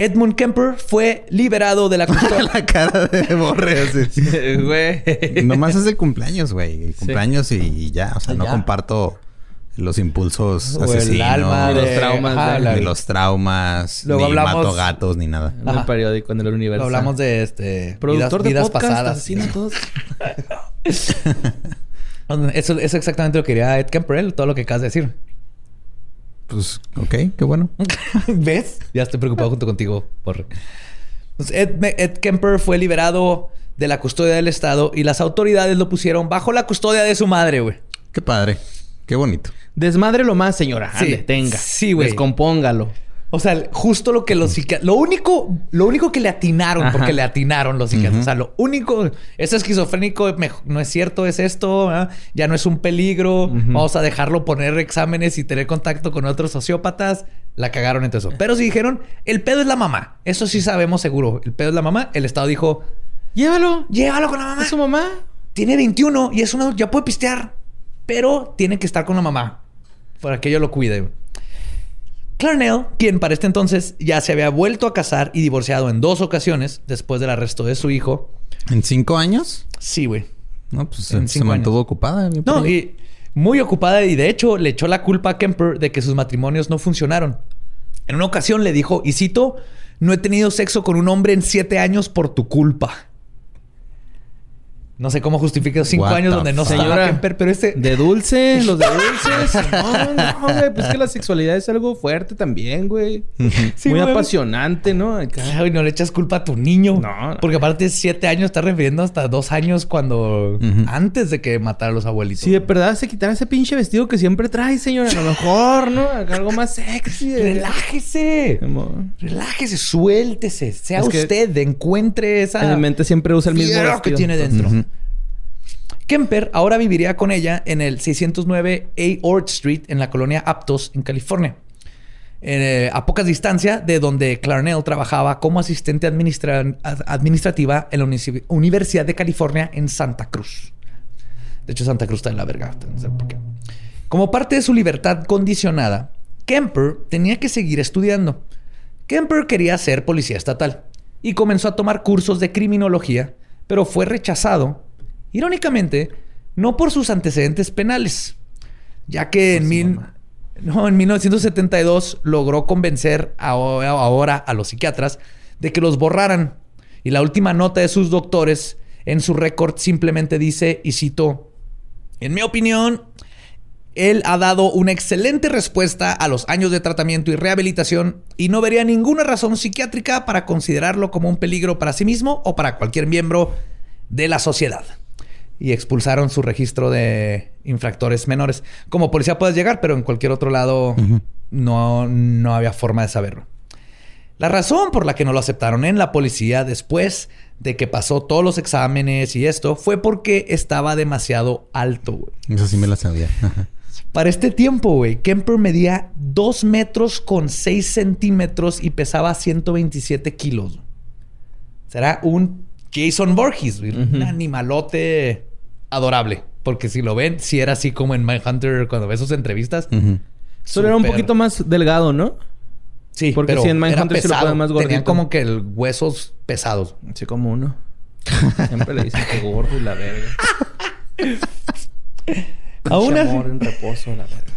Edmund Kemper fue liberado de la custodia. la cara de Borre así. Güey. Nomás es el cumpleaños, güey. El cumpleaños y, y ya. O sea, no Ya. comparto los impulsos O el asesinos. alma Y los de- traumas ajá, de- la- Ni los traumas. Luego ni hablamos- mato gatos, ni nada. En el periódico, en el universo. Hablamos de este Productor vidas, de vidas podcast, pasadas. asesino, todos. Eso es exactamente lo que quería Ed Kemper, él, todo lo que acabas de decir. Pues, ok, qué bueno. ¿Ves? Ya estoy preocupado junto contigo, por Ed, Me- Ed Kemper fue liberado de la custodia del Estado y las autoridades lo pusieron bajo la custodia de su madre, güey. Qué padre. Qué bonito. Desmadre lo más, señora. Sí. Ande, tenga. Sí, güey. Descompóngalo. O sea, justo lo que los psiquiatras... Lo único... Lo único que le atinaron, Ajá. porque le atinaron los psiquiatras. O sea, lo único... Es esquizofrénico, no es cierto, es esto. Ya no es un peligro. Vamos a dejarlo poner exámenes y tener contacto con otros sociópatas. La cagaron entre eso. Pero sí dijeron, el pedo es la mamá. Eso sí sabemos seguro. El pedo es la mamá. El Estado dijo, Llévalo. llévalo con la mamá. ¿Es su mamá? Tiene 21 y es una... Ya puede pistear. Pero tiene que estar con la mamá. Para que ella lo cuide. Clarnell, quien para este entonces ya se había vuelto a casar y divorciado en dos ocasiones después del arresto de su hijo. ¿En cinco años? Sí, güey. No, pues En se, se mantuvo ocupada. No, y muy ocupada y de hecho le echó la culpa a Kemper de que sus matrimonios no funcionaron. En una ocasión le dijo, y cito, no he tenido sexo con un hombre en siete años por tu culpa. No sé cómo justifica cinco What años donde no fuck? estaba Kemper, pero este... De dulce, los de dulces. No, no, güey. Pues que la sexualidad es algo fuerte también, güey. Sí, Muy güey. apasionante, ¿no? Acá. Ay, no le echas culpa a tu niño. No, no. Porque aparte siete años está refiriendo hasta dos años cuando... Antes de que matara a los abuelitos. Si de verdad se quitara ese pinche vestido que siempre trae, señora, a lo mejor, ¿no? Acá Algo más sexy. eh. Relájese. Relájese, suéltese. Sea Es usted, encuentre esa... En mi mente siempre usa el mismo vestido. que tiene dentro. Ujú. Kemper ahora viviría con ella en el 609 A. Ord Street en la colonia Aptos, en California. Eh, a pocas distancia de donde Clarnell trabajaba como asistente administra- ad- administrativa en la Uni- Universidad de California en Santa Cruz. De hecho, Santa Cruz está en la verga. No sé por qué. Como parte de su libertad condicionada, Kemper tenía que seguir estudiando. Kemper quería ser policía estatal y comenzó a tomar cursos de criminología, pero fue rechazado, irónicamente, no por sus antecedentes penales, ya que en, mil- no, en 1972 logró convencer a- ahora a los psiquiatras de que los borraran. Y la última nota de sus doctores en su récord simplemente dice, y cito, en mi opinión, él ha dado una excelente respuesta a los años de tratamiento y rehabilitación y no vería ninguna razón psiquiátrica para considerarlo como un peligro para sí mismo o para cualquier miembro de la sociedad. Y expulsaron su registro de infractores menores. Como policía puedes llegar, pero en cualquier otro lado no, no había forma de saberlo. La razón por la que no lo aceptaron en la policía después de que pasó todos los exámenes y esto fue porque estaba demasiado alto. güey. Eso sí me la sabía. Para este tiempo, güey, Kemper medía 2 metros con 6 centímetros y pesaba 127 kilos. Será un Jason güey. Un animalote adorable. Porque si lo ven, si era así como en Mindhunter cuando ves sus entrevistas. Ujú. Solo era un poquito más delgado, ¿no? Sí, Porque pero sí, en Mindhunter sí lo pesado. ponen más Tenían gordito. como que el huesos pesados. Así como uno. Siempre le dicen que gordo y la verga. Aún así- amor en reposo, la verga.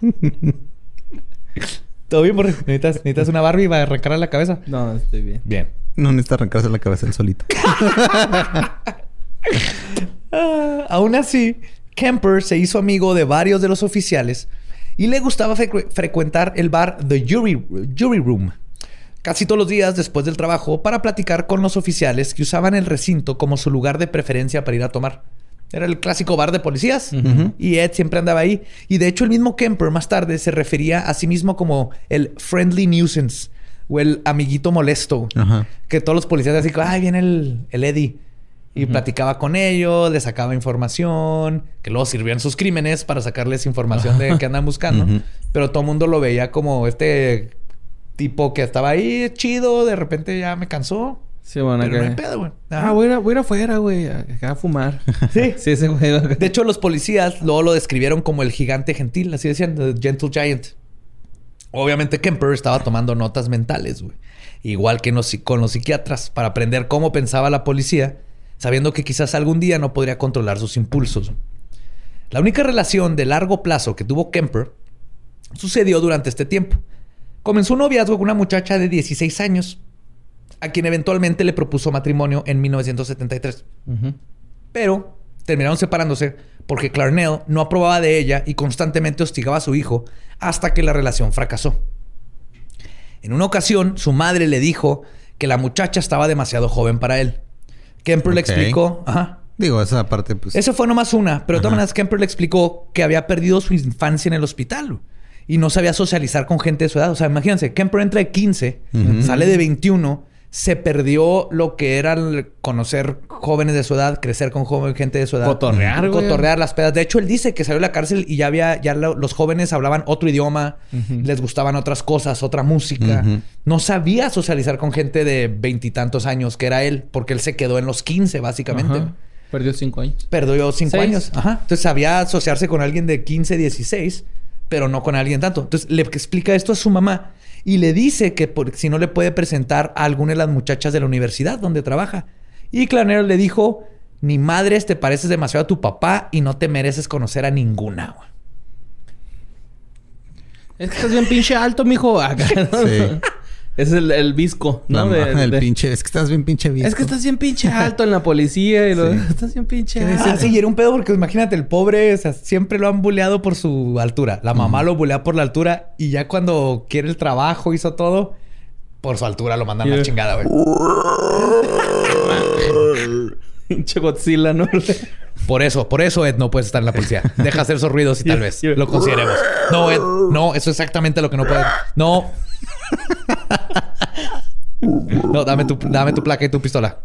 ¿Todo bien, Borre? ¿Necesitas, necesitas una Barbie para arrancarle la cabeza? No, estoy bien. Bien. No necesita arrancarse la cabeza él solito. Ah, aún así, Kemper se hizo amigo de varios de los oficiales y le gustaba fre- frecuentar el bar The Jury, Jury Room casi todos los días después del trabajo para platicar con los oficiales que usaban el recinto como su lugar de preferencia para ir a tomar. Era el clásico bar de policías y Ed siempre andaba ahí. Y de hecho el mismo Kemper más tarde se refería a sí mismo como el friendly nuisance o el amiguito molesto. Que todos los policías así, ay, viene el, el Eddie. Y platicaba con ellos, les sacaba información, que luego sirvían sus crímenes para sacarles información de que andan buscando. Pero todo el mundo lo veía como este tipo que estaba ahí chido, de repente ya me cansó. Sí, bueno, Pero no hay pedo, güey. Ah, voy a, voy a ir afuera, güey. a- Acá a fumar. Sí. Sí, ese güey. De hecho, los policías luego lo describieron como el gigante gentil, así decían, The Gentle Giant. Obviamente Kemper estaba tomando notas mentales, güey. Igual que los con los psiquiatras, para aprender cómo pensaba la policía, sabiendo que quizás algún día no podría controlar sus impulsos. La única relación de largo plazo que tuvo Kemper sucedió durante este tiempo. Comenzó un noviazgo con una muchacha de 16 años, a quien eventualmente le propuso matrimonio en 1973 Ujú. pero terminaron separándose porque Clarnell no aprobaba de ella y constantemente hostigaba a su hijo hasta que la relación fracasó. En una ocasión, su madre le dijo que la muchacha estaba demasiado joven para él. Kemper le explicó, ajá, Digo, esa parte, pues. eso fue nomás una, pero de todas maneras Kemper le explicó que había perdido su infancia en el hospital y no sabía socializar con gente de su edad. O sea, imagínense, Kemper entra de 15, Ujú. sale de 21, se perdió lo que era el conocer jóvenes de su edad, crecer con joven, gente de su edad. Cotorrear, güey. Cotorrear las pedas. De hecho, él dice que salió de la cárcel y ya había, ya lo- los jóvenes hablaban otro idioma, les gustaban otras cosas, otra música. No sabía socializar con gente de veintitantos años, que era él, porque él se quedó en los 15, básicamente. Perdió cinco años. Perdió cinco Seis. años. Ajá. Entonces sabía asociarse con alguien de 15, 16, pero no con alguien tanto. Entonces le explica esto a su mamá y le dice que por- si no le puede presentar a alguna de las muchachas de la universidad donde trabaja. Y Clarnell le dijo: Ni madres, te pareces demasiado a tu papá y no te mereces conocer a ninguna. güey". Es que estás bien pinche alto, mijo. Acá, ¿no? Es el, el visco, La ¿no? De- de- pinche. Es que estás bien pinche visco. Es que estás bien pinche alto en la policía y lo... Sí. Estás bien pinche Ah, sí, y era un pedo porque imagínate, el pobre, o sea, siempre lo han buleado por su altura. La mamá lo bulea por la altura y ya cuando quiere el trabajo, hizo todo, por su altura lo mandan a la chingada, güey. Pinche Godzilla, ¿no? Por eso, por eso, Ed, no puedes estar en la policía. Deja hacer esos ruidos y tal vez lo consideremos. No, Ed, no, eso es exactamente lo que no puedes. No. No, dame tu, dame tu placa y tu pistola.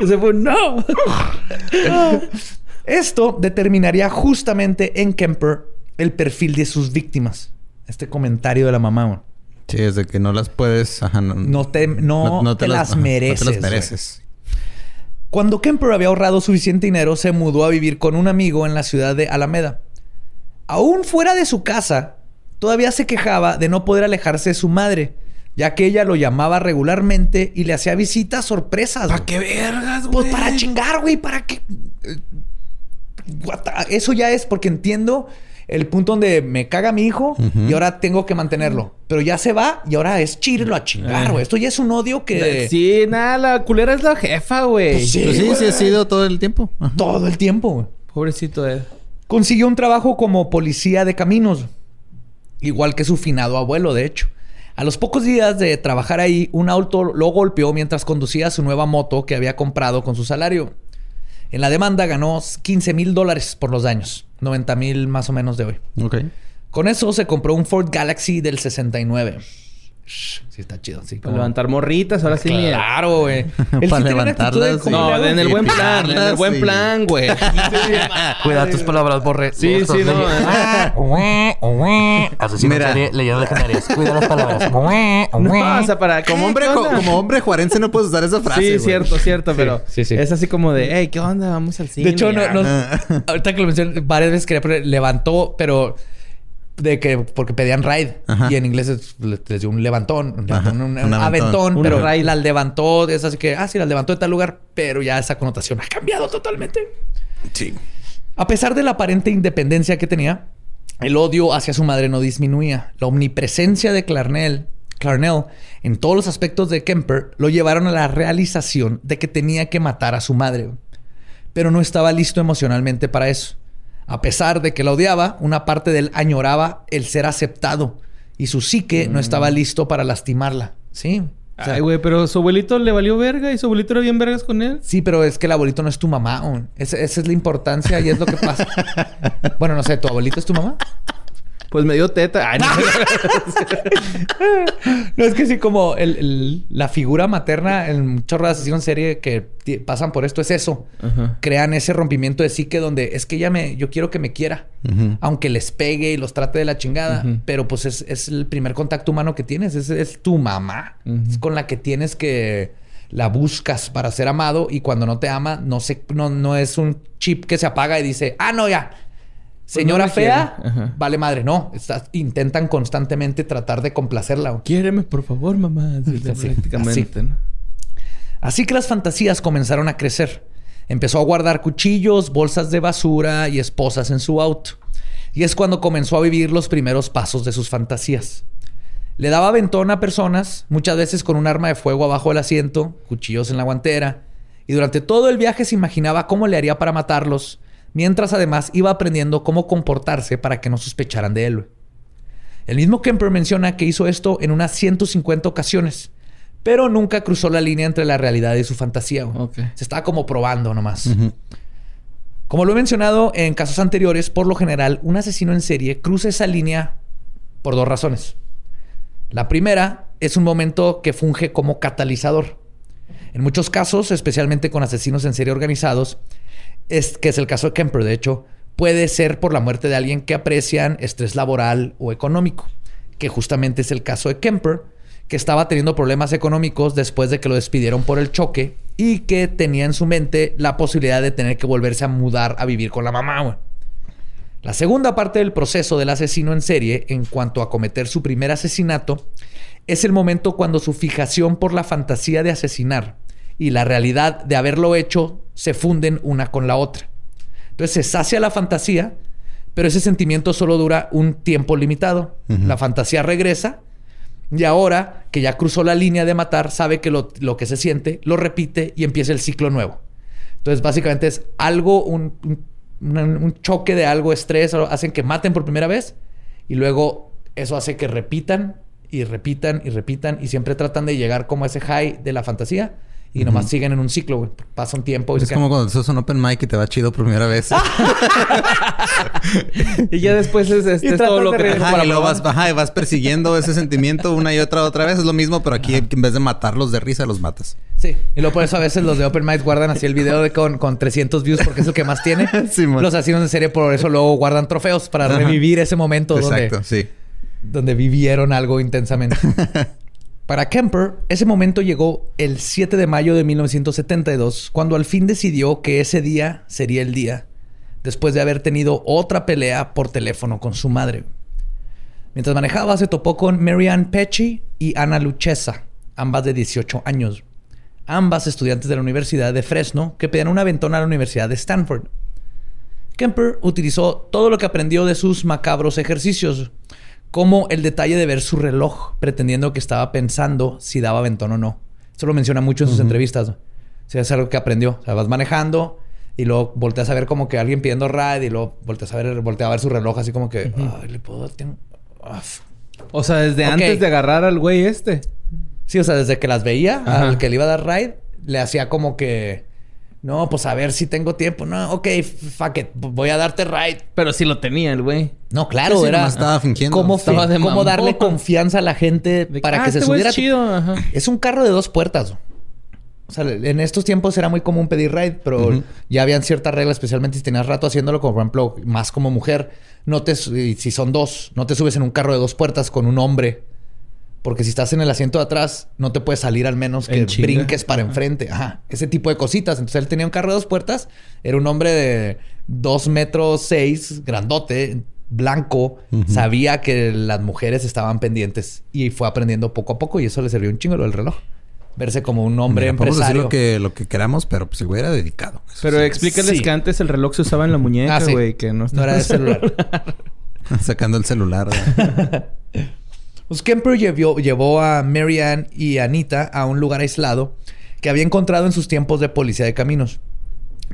Ese fue un no. Esto determinaría justamente en Kemper el perfil de sus víctimas. Este comentario de la mamá. Sí, es de que no las puedes. Ajá, no, No te, no te las mereces. No te las mereces. Cuando Kemper había ahorrado suficiente dinero, se mudó a vivir con un amigo en la ciudad de Alameda. Aún fuera de su casa, todavía se quejaba de no poder alejarse de su madre, ya que ella lo llamaba regularmente y le hacía visitas sorpresas. ¿Para qué vergas, güey? Pues para chingar, güey, para que... eh, Eso ya es porque entiendo el punto donde me caga mi hijo y ahora tengo que mantenerlo. Pero ya se va y ahora es chirlo a chingar, Eh. güey. Esto ya es un odio que... Sí, nada, la culera es la jefa, güey. Pues sí. Pues sí, ha sido todo el tiempo. Ajá. Todo el tiempo, güey. Pobrecito Ed. Consiguió un trabajo como policía de caminos, igual que su finado abuelo, de hecho. A los pocos días de trabajar ahí, un auto lo golpeó mientras conducía su nueva moto que había comprado con su salario. En la demanda ganó 15 mil dólares por los daños, 90 mil más o menos de hoy. Ok. Con eso se compró un Ford Galaxy del 69. Shh, Sí, está chido. Sí, Para como- levantar morritas, ahora sí. Claro, güey. Para levantarlas, No, en el buen plan, en el buen plan, güey. Cuida tus palabras, borre. Sí, sí, no. Asesino Mira. serie, leyendas legendarias. Cuida las palabras. No, o sea, para... Como hombre, como hombre juarense no puedes usar esa frase. Sí, cierto, cierto, pero sí, sí. es así como de, hey, ¿qué onda? Vamos al cine. De hecho, no, ya". no- ahorita que lo mencioné varias veces quería poner levantó, pero de que porque pedían Ajá. y en inglés es- les dio un levantón, un, un- un un aventón. pero ride. las levantó, es así que, ah, sí, las levantó de tal lugar, pero ya esa connotación ha cambiado totalmente. Sí. A pesar de la aparente independencia que tenía, el odio hacia su madre no disminuía. La omnipresencia de Clarnell, Clarnell en todos los aspectos de Kemper lo llevaron a la realización de que tenía que matar a su madre. Pero no estaba listo emocionalmente para eso. A pesar de que la odiaba, una parte de él añoraba el ser aceptado y su psique no estaba listo para lastimarla. Sí. O sea, Ay, güey, pero su abuelito le valió verga y su abuelito era bien vergas con él. Sí, pero es que el abuelito no es tu mamá. Esa, esa es la importancia y es lo que pasa. bueno, no sé, ¿tu abuelito es tu mamá? Pues me dio teta. Ay, no. No, es que sí, como el- el- la figura materna en chorro de asesinos en serie que pasan por esto es eso. Crean ese rompimiento de psique donde es que ella me, yo quiero que me quiera. Aunque les pegue y los trate de la chingada. Pero pues es, es el primer contacto humano que tienes. Es, es tu mamá. Es con la que tienes que... La buscas para ser amado y cuando no te ama, no, se, no, no es un chip que se apaga y dice, ah, no, ya. Señora no me fea, vale madre. No, estás- intentan constantemente tratar de complacerla. Quiéreme, por favor, mamá. Sí, Así, prácticamente, así. ¿no? Así que las fantasías comenzaron a crecer. Empezó a guardar cuchillos, bolsas de basura y esposas en su auto. Y es cuando comenzó a vivir los primeros pasos de sus fantasías. Le daba aventón a personas, muchas veces con un arma de fuego abajo del asiento, cuchillos en la guantera, y durante todo el viaje se imaginaba cómo le haría para matarlos, mientras además iba aprendiendo cómo comportarse para que no sospecharan de él. El mismo Kemper menciona que hizo esto en unas 150 ocasiones, pero nunca cruzó la línea entre la realidad y su fantasía. Se estaba como probando nomás. Como lo he mencionado en casos anteriores, por lo general, un asesino en serie cruza esa línea por dos razones. La primera es un momento que funge como catalizador. En muchos casos, especialmente con asesinos en serie organizados, es, que es el caso de Kemper, de hecho, puede ser por la muerte de alguien que aprecian estrés laboral o económico, que justamente es el caso de Kemper, que estaba teniendo problemas económicos después de que lo despidieron por el choque y que tenía en su mente la posibilidad de tener que volverse a mudar a vivir con la mamá. La segunda parte del proceso del asesino en serie en cuanto a cometer su primer asesinato es el momento cuando su fijación por la fantasía de asesinar y la realidad de haberlo hecho se funden una con la otra. Entonces se sacia la fantasía, pero ese sentimiento solo dura un tiempo limitado. La fantasía regresa y ahora que ya cruzó la línea de matar, sabe que lo, lo que se siente, lo repite y empieza el ciclo nuevo. Entonces básicamente es algo, un, un- un- choque de algo, estrés, hacen que maten por primera vez y luego eso hace que repitan y repitan y repitan y siempre tratan de llegar como a ese high de la fantasía y nomás siguen en un ciclo, güey. Pasa un tiempo y Es se como cuando haces un open mic y te va chido por primera vez. Y ya después es, este, Y es todo lo de que Ajá, para y luego vas, ajá, y vas persiguiendo ese sentimiento una y otra otra vez. Es lo mismo, pero aquí en vez de matarlos de risa, los matas. Sí, y luego por eso a veces los de Open Mic guardan así el video de con, con 300 views porque es el que más tiene. Simón. los asesinos en serie por eso luego guardan trofeos para Ajá. revivir ese momento Exacto, donde, sí. donde vivieron algo intensamente. Para Kemper, ese momento llegó el 7 de mayo de 1972, cuando al fin decidió que ese día sería el día, después de haber tenido otra pelea por teléfono con su madre. Mientras manejaba, se topó con Marianne Pecci y Ana Luchesa, ambas de 18 años. Ambas estudiantes de la Universidad de Fresno que pedían una ventona a la Universidad de Stanford. Kemper utilizó todo lo que aprendió de sus macabros ejercicios, como el detalle de ver su reloj, pretendiendo que estaba pensando si daba ventón o no. Eso lo menciona mucho en sus entrevistas. O sea, es algo que aprendió. O sea, vas manejando y luego volteas a ver como que alguien pidiendo ride y luego volteas a ver, voltea a ver su reloj así como que, ay, le puedo... tengo- ah, f-". O sea, desde antes de agarrar al güey este. Sí, o sea, desde que las veía, Ajá. al que le iba a dar ride, le hacía como que No, pues a ver si tengo tiempo. No, ok, fuck it. Voy a darte ride. Pero sí lo tenía el güey. No, claro, Sí, era. estaba fingiendo. Cómo, Estaba de cómo darle confianza a la gente De que, para "Ah, que se este subiera. Es chido, ajá. Es un carro de dos puertas. O sea, en estos tiempos era muy común pedir ride, pero ya habían ciertas reglas, especialmente si tenías rato haciéndolo, como por ejemplo, más como mujer. No te, si son dos, no te subes en un carro de dos puertas con un hombre. Porque si estás en el asiento de atrás, no te puedes salir al menos que brinques para enfrente. Ajá. Ese tipo de cositas. Entonces él tenía un carro de dos puertas. Era un hombre de dos metros seis, grandote, blanco. Sabía que las mujeres estaban pendientes. Y fue aprendiendo poco a poco. Y eso le sirvió un chingo lo del reloj. Verse como un hombre Mira, podemos decir empresario. lo que, lo que queramos, pero pues el güey era dedicado. Eso Pero sí. explícales Sí. que antes el reloj se usaba en la muñeca, Ah, sí. güey. Que no, No era de celular. Sacando el celular. Pues Kemper llevó, llevó a Marianne y Anita a un lugar aislado que había encontrado en sus tiempos de policía de caminos.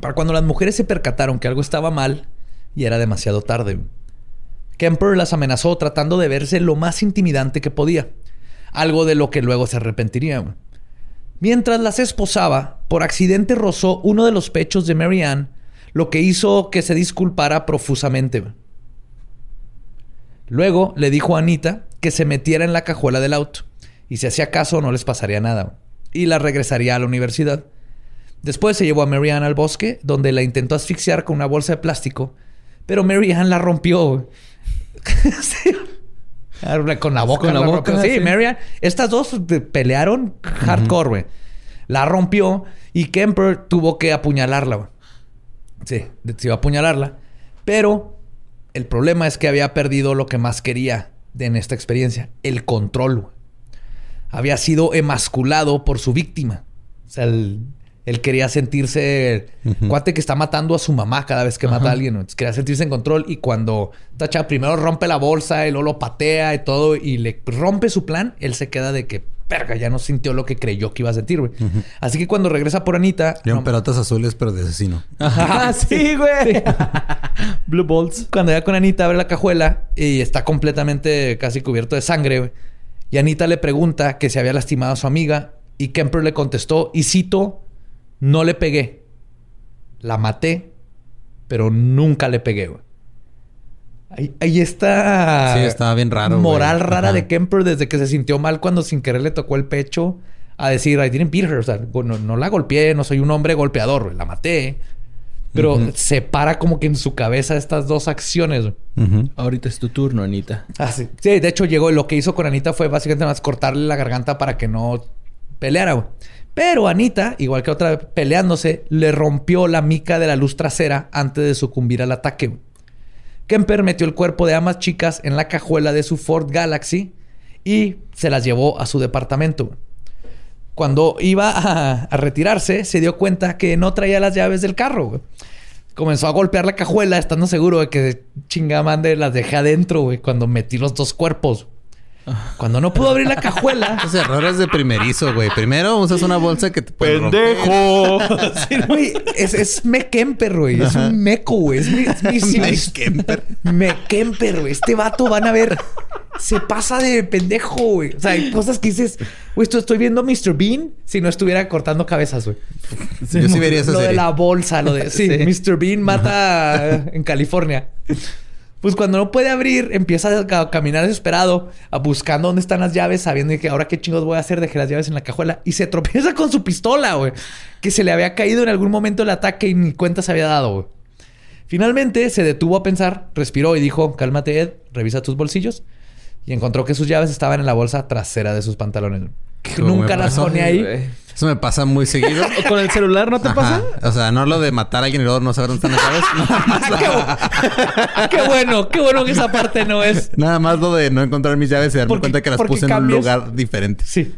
Para cuando las mujeres se percataron que algo estaba mal y era demasiado tarde. Kemper las amenazó tratando de verse lo más intimidante que podía. Algo de lo que luego se arrepentiría. Mientras las esposaba, por accidente rozó uno de los pechos de Marianne, lo que hizo que se disculpara profusamente. Luego le dijo a Anita que se metiera en la cajuela del auto y si hacía caso no les pasaría nada y la regresaría a la universidad. Después se llevó a Marianne al bosque donde la intentó asfixiar con una bolsa de plástico, pero Marianne la rompió. Sí. Con la boca. Con la boca, rompió. Sí, sí. Marianne. Estas dos pelearon hardcore, güey. La rompió y Kemper tuvo que apuñalarla, güey. Sí, se iba a apuñalarla. Pero el problema es que había perdido lo que más quería en esta experiencia: el control. Había sido emasculado por su víctima. O sea, él, él quería sentirse Ujú. cuate que está matando a su mamá cada vez que mata a alguien. Entonces, quería sentirse en control. Y cuando esta chava primero rompe la bolsa y luego lo patea y todo y le rompe su plan, él se queda de que, verga, ya no sintió lo que creyó que iba a sentir, güey. Así que cuando regresa por Anita. Eran no- pelotas azules, pero de asesino. Ajá, sí, güey. Blue Bolts. Cuando ya con Anita abre la cajuela y está completamente casi cubierto de sangre, güey. Y Anita le pregunta que se había lastimado a su amiga y Kemper le contestó, y cito, no le pegué. La maté, pero nunca le pegué, güey. Ahí, ahí está... Sí, estaba bien raro, güey. Moral rara Ajá. de Kemper desde que se sintió mal cuando sin querer le tocó el pecho a decir, I didn't beat her. O sea, no, no la golpeé, no soy un hombre golpeador, güey. La maté. Pero Ujú. separa como que en su cabeza estas dos acciones. Ahorita es tu turno, Anita. Ah, sí. Sí, de hecho llegó y lo que hizo con Anita fue básicamente más cortarle la garganta para que no peleara, güey. Pero Anita, igual que otra vez peleándose, le rompió la mica de la luz trasera antes de sucumbir al ataque. Kemper metió el cuerpo de ambas chicas en la cajuela de su Ford Galaxy y se las llevó a su departamento. Cuando iba a, retirarse, se dio cuenta que no traía las llaves del carro. Comenzó a golpear la cajuela, estando seguro de que chingamande las dejé adentro, güey, cuando metí los dos cuerpos. Cuando no pudo abrir la cajuela. Esos errores de primerizo, güey. Primero usas una bolsa que te puede romper. Sí, güey, es, es Mekemper, güey. Es un meco, güey. Es mi, es mi- sí, mi- Mekemper. Mekemper, güey. Este vato van a ver. Se pasa de pendejo, güey. O sea, hay cosas que dices, güey, esto estoy viendo Mr. Bean si no estuviera cortando cabezas, güey. Yo sí vería esa Lo de la bolsa, lo de. Sí, Mr. Bean mata en California. Pues cuando no puede abrir, empieza a ca- caminar desesperado, a buscando dónde están las llaves, sabiendo que ahora qué chingos voy a hacer, dejé las llaves en la cajuela y se tropieza con su pistola, güey, que se le había caído en algún momento el ataque y ni cuenta se había dado, güey. Finalmente se detuvo a pensar, respiró y dijo, cálmate Ed, revisa tus bolsillos. Y encontró que sus llaves estaban en la bolsa trasera de sus pantalones. Que ¿Cómo nunca las pone ahí. Eso me pasa muy seguido. ¿O ¿Con el celular no te Ajá. pasa? O sea, no lo de matar a alguien y luego no saber dónde están las llaves. Nada más, qué, bu- qué bueno, qué bueno que esa parte no es. nada más lo de no encontrar mis llaves y darme Porque- cuenta que las puse en un lugar diferente. Sí.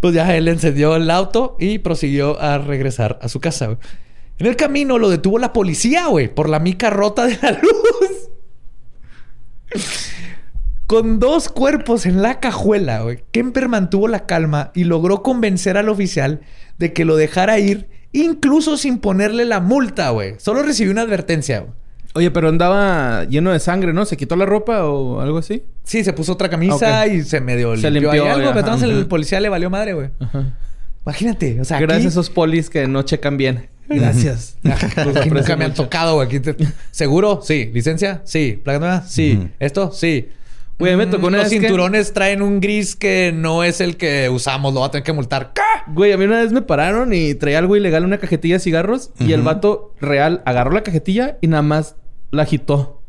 Pues ya él encendió el auto y prosiguió a regresar a su casa. güey. En el camino lo detuvo la policía, güey, por la mica rota de la luz. Con dos cuerpos en la cajuela, güey. Kemper mantuvo la calma y logró convencer al oficial de que lo dejara ir, incluso sin ponerle la multa, güey. Solo recibió una advertencia, güey. Oye, pero andaba lleno de sangre, ¿no? ¿Se quitó la ropa o algo así? Sí, se puso otra camisa y se medio Se limpió, limpió, ahí algo, ajá, pero entonces el policía le valió madre, güey. Ajá. Imagínate, o sea, aquí- Gracias a esos polis que no checan bien. Gracias. Los nunca me han tocado, güey. Te- ¿Seguro? Sí. ¿Licencia? Sí. ¿Placa nueva? Sí. ¿Esto? Sí. Güey, me tocó una Los vez que- cinturones traen un gris que no es el que usamos. Lo va a tener que multar. ¿Qué? Güey, a mí una vez me pararon y traía algo ilegal una cajetilla de cigarros. Y el vato real agarró la cajetilla y nada más la agitó.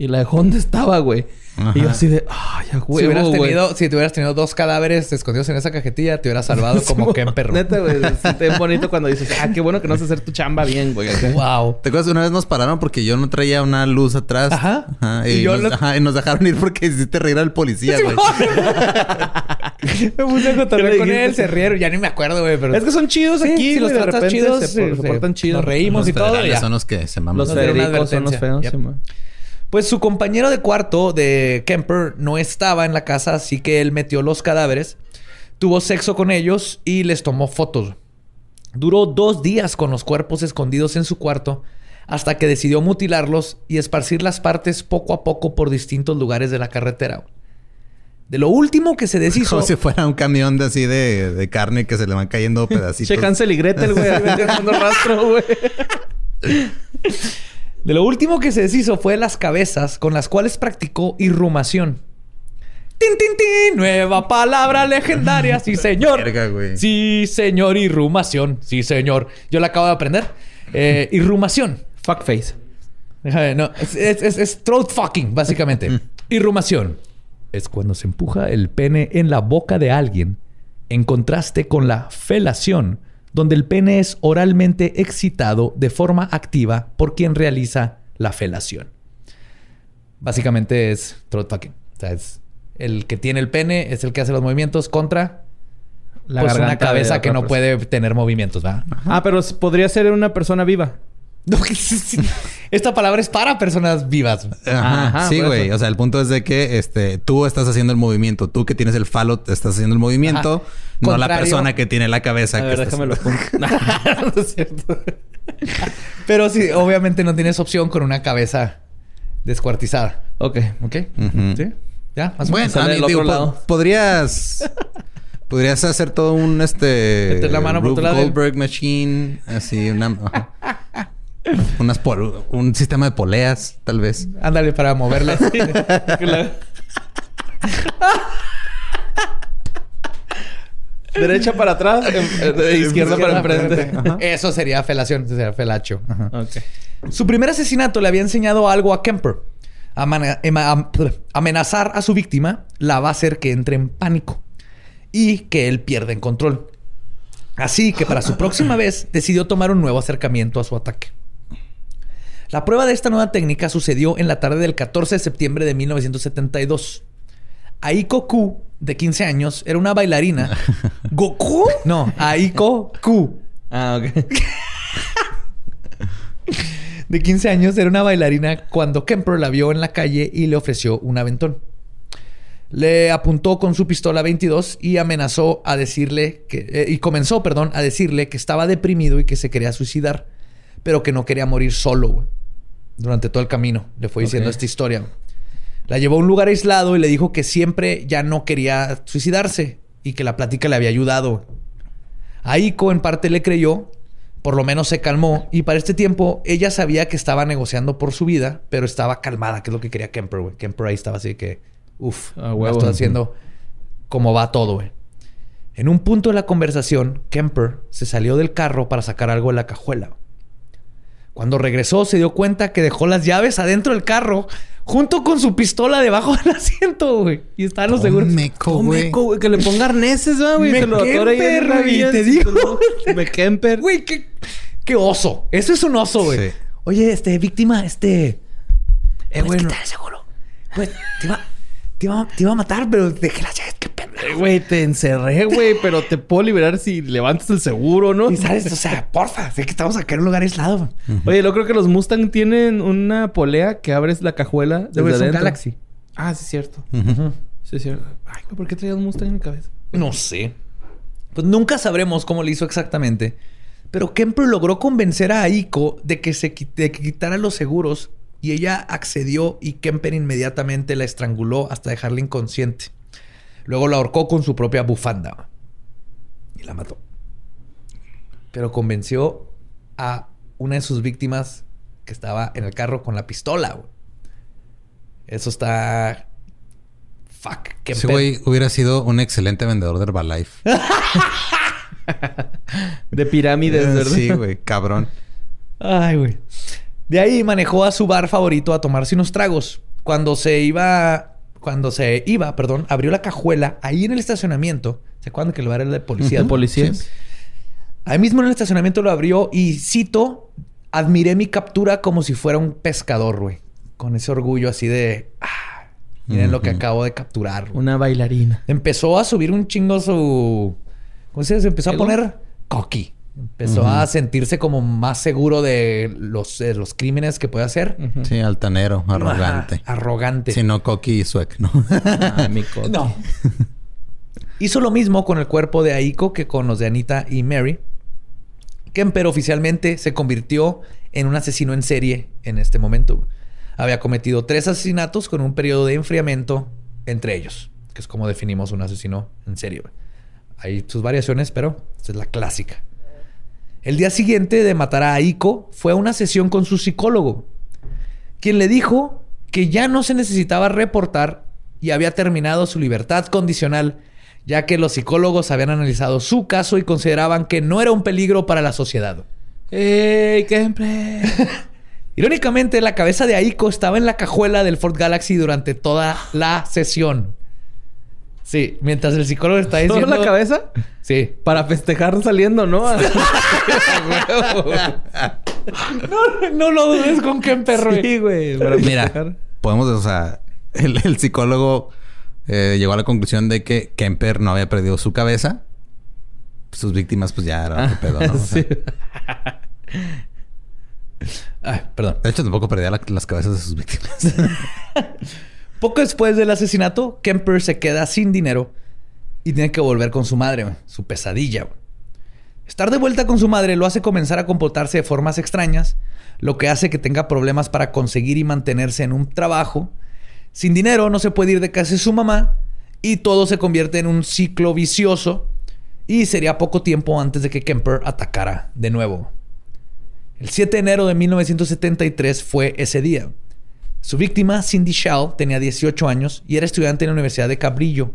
Y la dejó donde estaba, güey. Ajá. Y yo así de... ¡Ay, a si, huevo, hubieras güey! tenido, si te hubieras tenido dos cadáveres escondidos en esa cajetilla, te hubieras salvado como Kemper. Neta, güey. Se siente bien bonito cuando dices... Ah, qué bueno que no sé hacer tu chamba bien, güey. Wow. ¿Te acuerdas que una vez nos pararon porque yo no traía una luz atrás? Ajá. y, Y yo nos, lo- ajá, y nos dejaron ir porque hiciste reír al policía, güey. me puse a cotorrear ¿Qué le con él, se rieron. Ya ni me acuerdo, güey. Pero Es que son chidos Sí, aquí, si los güey. De tratas chidos, se, portan chidos. Nos reímos Los y todo. federales ya. son los que se maman. Los Federicos son los feos. Pues su compañero de cuarto de Kemper no estaba en la casa, así que él metió los cadáveres, tuvo sexo con ellos y les tomó fotos. Duró dos días con los cuerpos escondidos en su cuarto hasta que decidió mutilarlos y esparcir las partes poco a poco por distintos lugares de la carretera. De lo último que se deshizo... Como si fuera un camión de así de, de carne que se le van cayendo pedacitos. Che, Hansel y Gretel, güey. ahí dejando rastro, güey. De lo último que se deshizo fue las cabezas con las cuales practicó irrumación. ¡Tin, tin, tin! Nueva palabra legendaria. Sí, señor. Verga, güey. Sí, señor. Irrumación. Sí, señor. Yo la acabo de aprender. Eh, irrumación. Fuckface. Eh, No, es, es- es- es throat fucking, básicamente. Irrumación. Es cuando se empuja el pene en la boca de alguien, en contraste con la felación, donde el pene es oralmente excitado de forma activa por quien realiza la felación. Básicamente es throat fucking. O sea, es el que tiene el pene, es el que hace los movimientos contra La pues, una cabeza que no persona. puede tener movimientos, ¿verdad? Ah, pero podría ser una persona viva. Esta palabra es para personas vivas. Ajá, Ajá, sí, güey. O sea, el punto es de que este, tú estás haciendo el movimiento. Tú que tienes el falo estás haciendo el movimiento. Ajá. No la persona que tiene la cabeza. A que ver, déjame lo no es cierto. Pero sí, obviamente no tienes opción con una cabeza descuartizada. Ok. ¿Ok? ¿Sí? ¿Ya? Más o Bueno, menos. Sale a mí, del digo, otro po- lado. podrías... Podrías hacer todo un este Meter la mano por otro lado. Goldberg machine, así una unas un sistema de poleas, tal vez. Ándale para moverle. Derecha para atrás, em- eh, de izquierda para enfrente. Eso sería felación, eso sería felacho. Su primer asesinato le había enseñado algo a Kemper. Amenazar a su víctima la va a hacer que entre en pánico y que él pierda el control. Así que para su próxima vez decidió tomar un nuevo acercamiento a su ataque. La prueba de esta nueva técnica sucedió en la tarde del 14 de septiembre de 1972. Aiko Ku, de 15 años, era una bailarina. ¿Goku? No, Aiko Ku. Ah, ok. de 15 años, era una bailarina cuando Kemper la vio en la calle y le ofreció un aventón. Le apuntó con su pistola 22 y amenazó a decirle que eh, y comenzó, perdón, a decirle que estaba deprimido y que se quería suicidar, pero que no quería morir solo. güey. Durante todo el camino le fue diciendo esta historia. güey. La llevó a un lugar aislado y le dijo que siempre ya no quería suicidarse y que la plática le había ayudado. Aiko en parte le creyó, por lo menos se calmó y para este tiempo ella sabía que estaba negociando por su vida, pero estaba calmada, que es lo que quería Kemper, güey. Kemper ahí estaba así que, uff, A huevo. estoy haciendo como va todo, güey. En un punto de la conversación, Kemper se salió del carro para sacar algo de la cajuela. Cuando regresó, se dio cuenta que dejó las llaves adentro del carro, junto con su pistola debajo del asiento, güey. Y estaban los seguros. Meco, güey. meco, güey. Que le ponga arneses, ¿verdad, güey. Me Kemper, la güey, te digo. Me Kemper. Güey, qué, qué oso. Eso es un oso, güey. Sí. Oye, este, víctima, este. Eh, güey, no- quitar el seguro. Pues, te iba, te, iba, te iba a matar, pero dejé pendejo. Eh, Güey, te encerré, güey, pero te puedo liberar si levantas el seguro, ¿no? Y sabes, o sea, porfa, sé que estamos acá en un lugar aislado. Oye, yo creo que los Mustang tienen una polea que abres la cajuela desde ser un adentro. Galaxy. Ah, sí, es cierto. Sí, es cierto. Ay, güey, ¿por qué traías un Mustang en mi cabeza? No sé. Pues nunca sabremos cómo lo hizo exactamente. Pero Kemper logró convencer a Aiko de que se de que quitara los seguros y ella accedió y Kemper inmediatamente la estranguló hasta dejarla inconsciente. Luego la ahorcó con su propia bufanda y la mató. pero convenció a una de sus víctimas que estaba en el carro con la pistola, güey. Eso está. Fuck. Qué Ese güey hubiera sido un excelente vendedor de Herbalife. De pirámides, ¿verdad? Sí, güey. Cabrón. Ay, güey. De ahí manejó a su bar favorito a tomarse unos tragos. Cuando se iba, cuando se iba, perdón, abrió la cajuela ahí en el estacionamiento. ¿Se acuerdan que el bar era de policía? De policías. Ahí mismo en el estacionamiento lo abrió y cito, admiré mi captura como si fuera un pescador, güey. Con ese orgullo así de, ah, miren lo que acabo de capturar. güey". Una bailarina. Empezó a subir un chingo su... ¿Cómo se dice? Empezó a poner cocky. Empezó a sentirse como más seguro de los, de los crímenes que puede hacer. Sí, altanero, arrogante. Ajá, arrogante. Si no, coqui y suec, ¿no? Ah, mi coto. No. Hizo lo mismo con el cuerpo de Aiko que con los de Anita y Mary. Kemper oficialmente se convirtió en un asesino en serie en este momento. Había cometido tres asesinatos con un periodo de enfriamiento entre ellos, que es como definimos un asesino en serie. Hay sus variaciones, pero esta es la clásica. El día siguiente de matar a Aiko fue a una sesión con su psicólogo, quien le dijo que ya no se necesitaba reportar y había terminado su libertad condicional, ya que los psicólogos habían analizado su caso y consideraban que no era un peligro para la sociedad. ¡Ey, Kemper! Irónicamente, la cabeza de Aiko estaba en la cajuela del Ford Galaxy durante toda la sesión. Sí, mientras el psicólogo está ¿Toda diciendo... la cabeza? Sí. Para festejar saliendo, ¿no? No, no lo dudes con qué perro. Sí, güey. Para Mira, festejar. podemos, o sea, el, el psicólogo eh, llegó a la conclusión de que Kemper no había perdido su cabeza. Sus víctimas, pues ya era otro pedo, ¿no? O sea, Sí. Ay, perdón. De hecho, tampoco perdía la- las cabezas de sus víctimas. Poco después del asesinato, Kemper se queda sin dinero y tiene que volver con su madre, su pesadilla. Estar de vuelta con su madre lo hace comenzar a comportarse de formas extrañas, lo que hace que tenga problemas para conseguir y mantenerse en un trabajo. Sin dinero no se puede ir de casa de su mamá y todo se convierte en un ciclo vicioso y sería poco tiempo antes de que Kemper atacara de nuevo. El 7 de enero de 1973 fue ese día. Su víctima, Cindy Shaw, tenía 18 años y era estudiante en la Universidad de Cabrillo.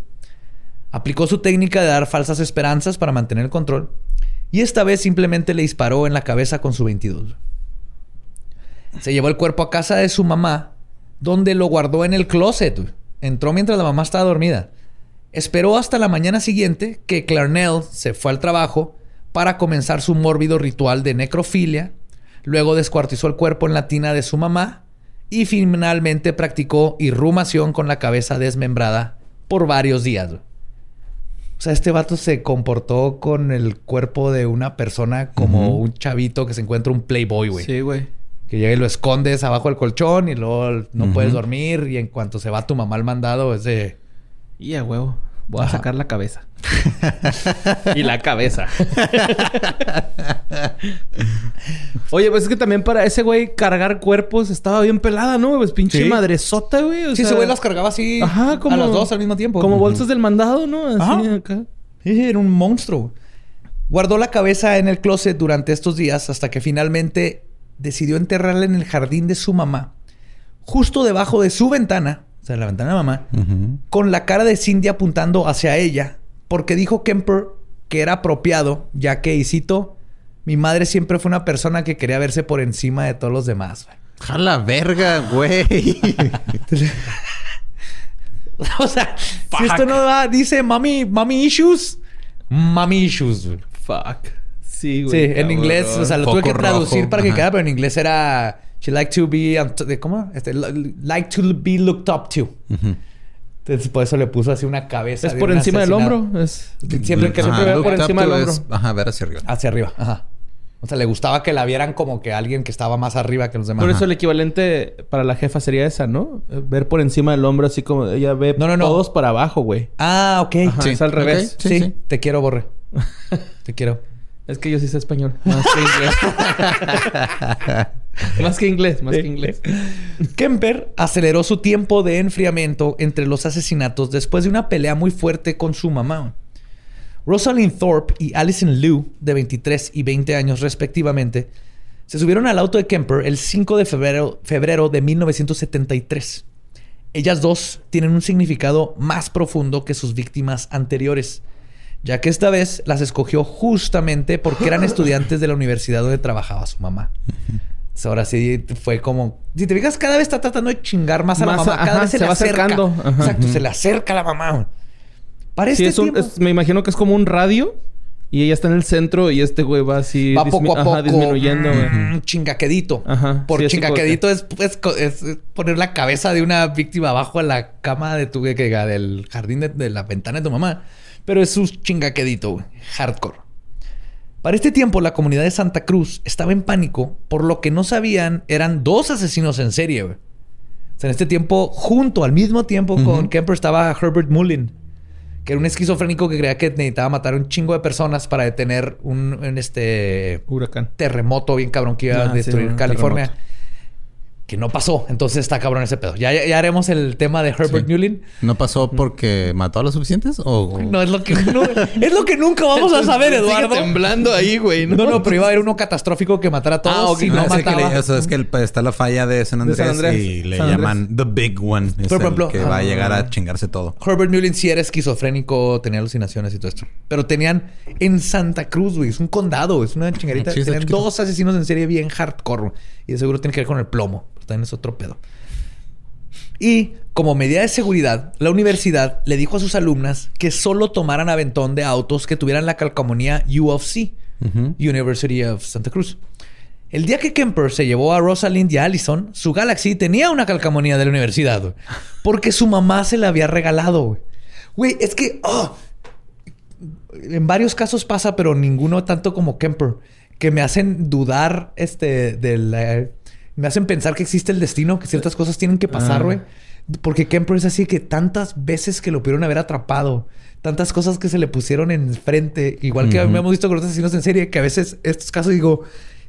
Aplicó su técnica de dar falsas esperanzas para mantener el control y esta vez simplemente le disparó en la cabeza con su 22. Se llevó el cuerpo a casa de su mamá, donde lo guardó en el closet. Entró mientras la mamá estaba dormida. Esperó hasta la mañana siguiente que Clarnell se fue al trabajo para comenzar su mórbido ritual de necrofilia. Luego descuartizó el cuerpo en la tina de su mamá y finalmente practicó irrumación con la cabeza desmembrada por varios días. O sea, este vato se comportó con el cuerpo de una persona como un chavito que se encuentra un playboy, güey. Sí, güey. Que llega y lo escondes abajo del colchón y luego no puedes dormir y en cuanto se va tu mamá al mandado es de... Y a huevo. Voy a sacar la cabeza. y la cabeza. Oye, pues es que también para ese güey cargar cuerpos estaba bien pelada, ¿no? Pues pinche Sí. madresota, güey. O Sí, ese güey las cargaba así Ajá, como... a las dos al mismo tiempo. Como bolsas del mandado, ¿no? Así Ajá. acá. Sí, era un monstruo. Guardó la cabeza en el closet durante estos días hasta que finalmente decidió enterrarla en el jardín de su mamá, justo debajo de su ventana, o sea, la ventana de mamá, con la cara de Cindy apuntando hacia ella, porque dijo Kemper que era apropiado, ya que, y cito, mi madre siempre fue una persona que quería verse por encima de todos los demás. güey". ¡Jala verga, güey! o sea, si esto no va, dice mami, mami issues, mami issues. güey. Fuck. Sí, Sí, güey. en cabrón. inglés, o sea, lo tuve que traducir rojo, para que quedara, pero en inglés era she like to be ¿cómo? Este, li- like to be looked up to. Ujú. Entonces por eso le puso así una cabeza Es de por un encima del hombro. Es... Siempre que Ajá. siempre ve por encima del hombro. es- Ajá, ver hacia arriba. hacia arriba, ajá. O sea, le gustaba que la vieran como que alguien que estaba más arriba que los demás. Por Ajá. eso el equivalente para la jefa sería esa, ¿no? Ver por encima del hombro así como ella ve No, no, no. todos para abajo, güey. Ah, ok. Ajá, Sí. es al revés. Ok. Sí, Sí, sí. te quiero, Borre. te quiero. Es que yo sí sé español. Más que inglés. más que inglés, más que inglés. Kemper aceleró su tiempo de enfriamiento entre los asesinatos después de una pelea muy fuerte con su mamá. Rosalind Thorpe y Alison Liu, de 23 y 20 años respectivamente, se subieron al auto de Kemper el 5 de febrero, febrero de 1973. Ellas dos tienen un significado más profundo que sus víctimas anteriores, ya que esta vez las escogió justamente porque eran estudiantes de la universidad donde trabajaba su mamá. Ahora sí fue como. Si te fijas, cada vez está tratando de chingar más a la mamá. Cada ajá, vez se, se le va acerca. acercando. Ajá. Exacto, se le acerca a la mamá. Para Sí, este es un- tiempo. es- me imagino que es como un radio y ella está en el centro y este güey va así va poco a poco. disminuyendo, mm, chingaquedito. Ajá, Por sí, chingaquedito es, es poner la cabeza de una víctima abajo a la cama de tu que, del jardín de, de la ventana de tu mamá. Pero es un chingaquedito, güey. Hardcore. Para este tiempo, la comunidad de Santa Cruz estaba en pánico por lo que no sabían eran dos asesinos en serie, güey. O sea, en este tiempo, junto al mismo tiempo con Kemper estaba Herbert Mullin, que era un esquizofrénico que creía que necesitaba matar a un chingo de personas para detener un, un, este Huracán. terremoto bien cabrón que iba Ah, a sí, destruir California. terremoto. Que no pasó. Entonces está cabrón ese pedo. Ya, ya, haremos el tema de Herbert Sí. Mullin. ¿No pasó porque mató a los suficientes? ¿O No es lo que no- es lo que nunca vamos a saber, Sigue Eduardo. temblando ahí, güey. No, no, pero iba a haber uno catastrófico que matara a todos Ah, ok. si No, no es que mataba. le- eso es que el- está la falla de San De Andrés, San Andrés. y le San Andrés. llaman The Big One. Es el ejemplo, que va a ah. llegar a chingarse todo. Herbert Mullin sí era esquizofrénico, tenía alucinaciones y todo esto. Pero tenían en Santa Cruz, güey, es un condado, es una chingarita. Sí, está tenían chiquito. dos asesinos en serie bien hardcore. Y de seguro tiene que ver con el plomo. También es otro pedo. Y como medida de seguridad, la universidad le dijo a sus alumnas que solo tomaran aventón de autos que tuvieran la calcomanía U of C, Ujú. University of Santa Cruz. El día que Kemper se llevó a Rosalind y a Allison, su Galaxy tenía una calcamonía de la universidad. Porque su mamá se la había regalado, güey. Güey, es que... oh, en varios casos pasa, pero ninguno tanto como Kemper. Que me hacen dudar, este, de la... Me hacen pensar que existe el destino, que ciertas cosas tienen que pasar, Ah. güey. Porque Kemper es así que tantas veces que lo pudieron haber atrapado, tantas cosas que se le pusieron enfrente, igual que Ujú. hemos visto con los asesinos en serie, que a veces estos casos digo,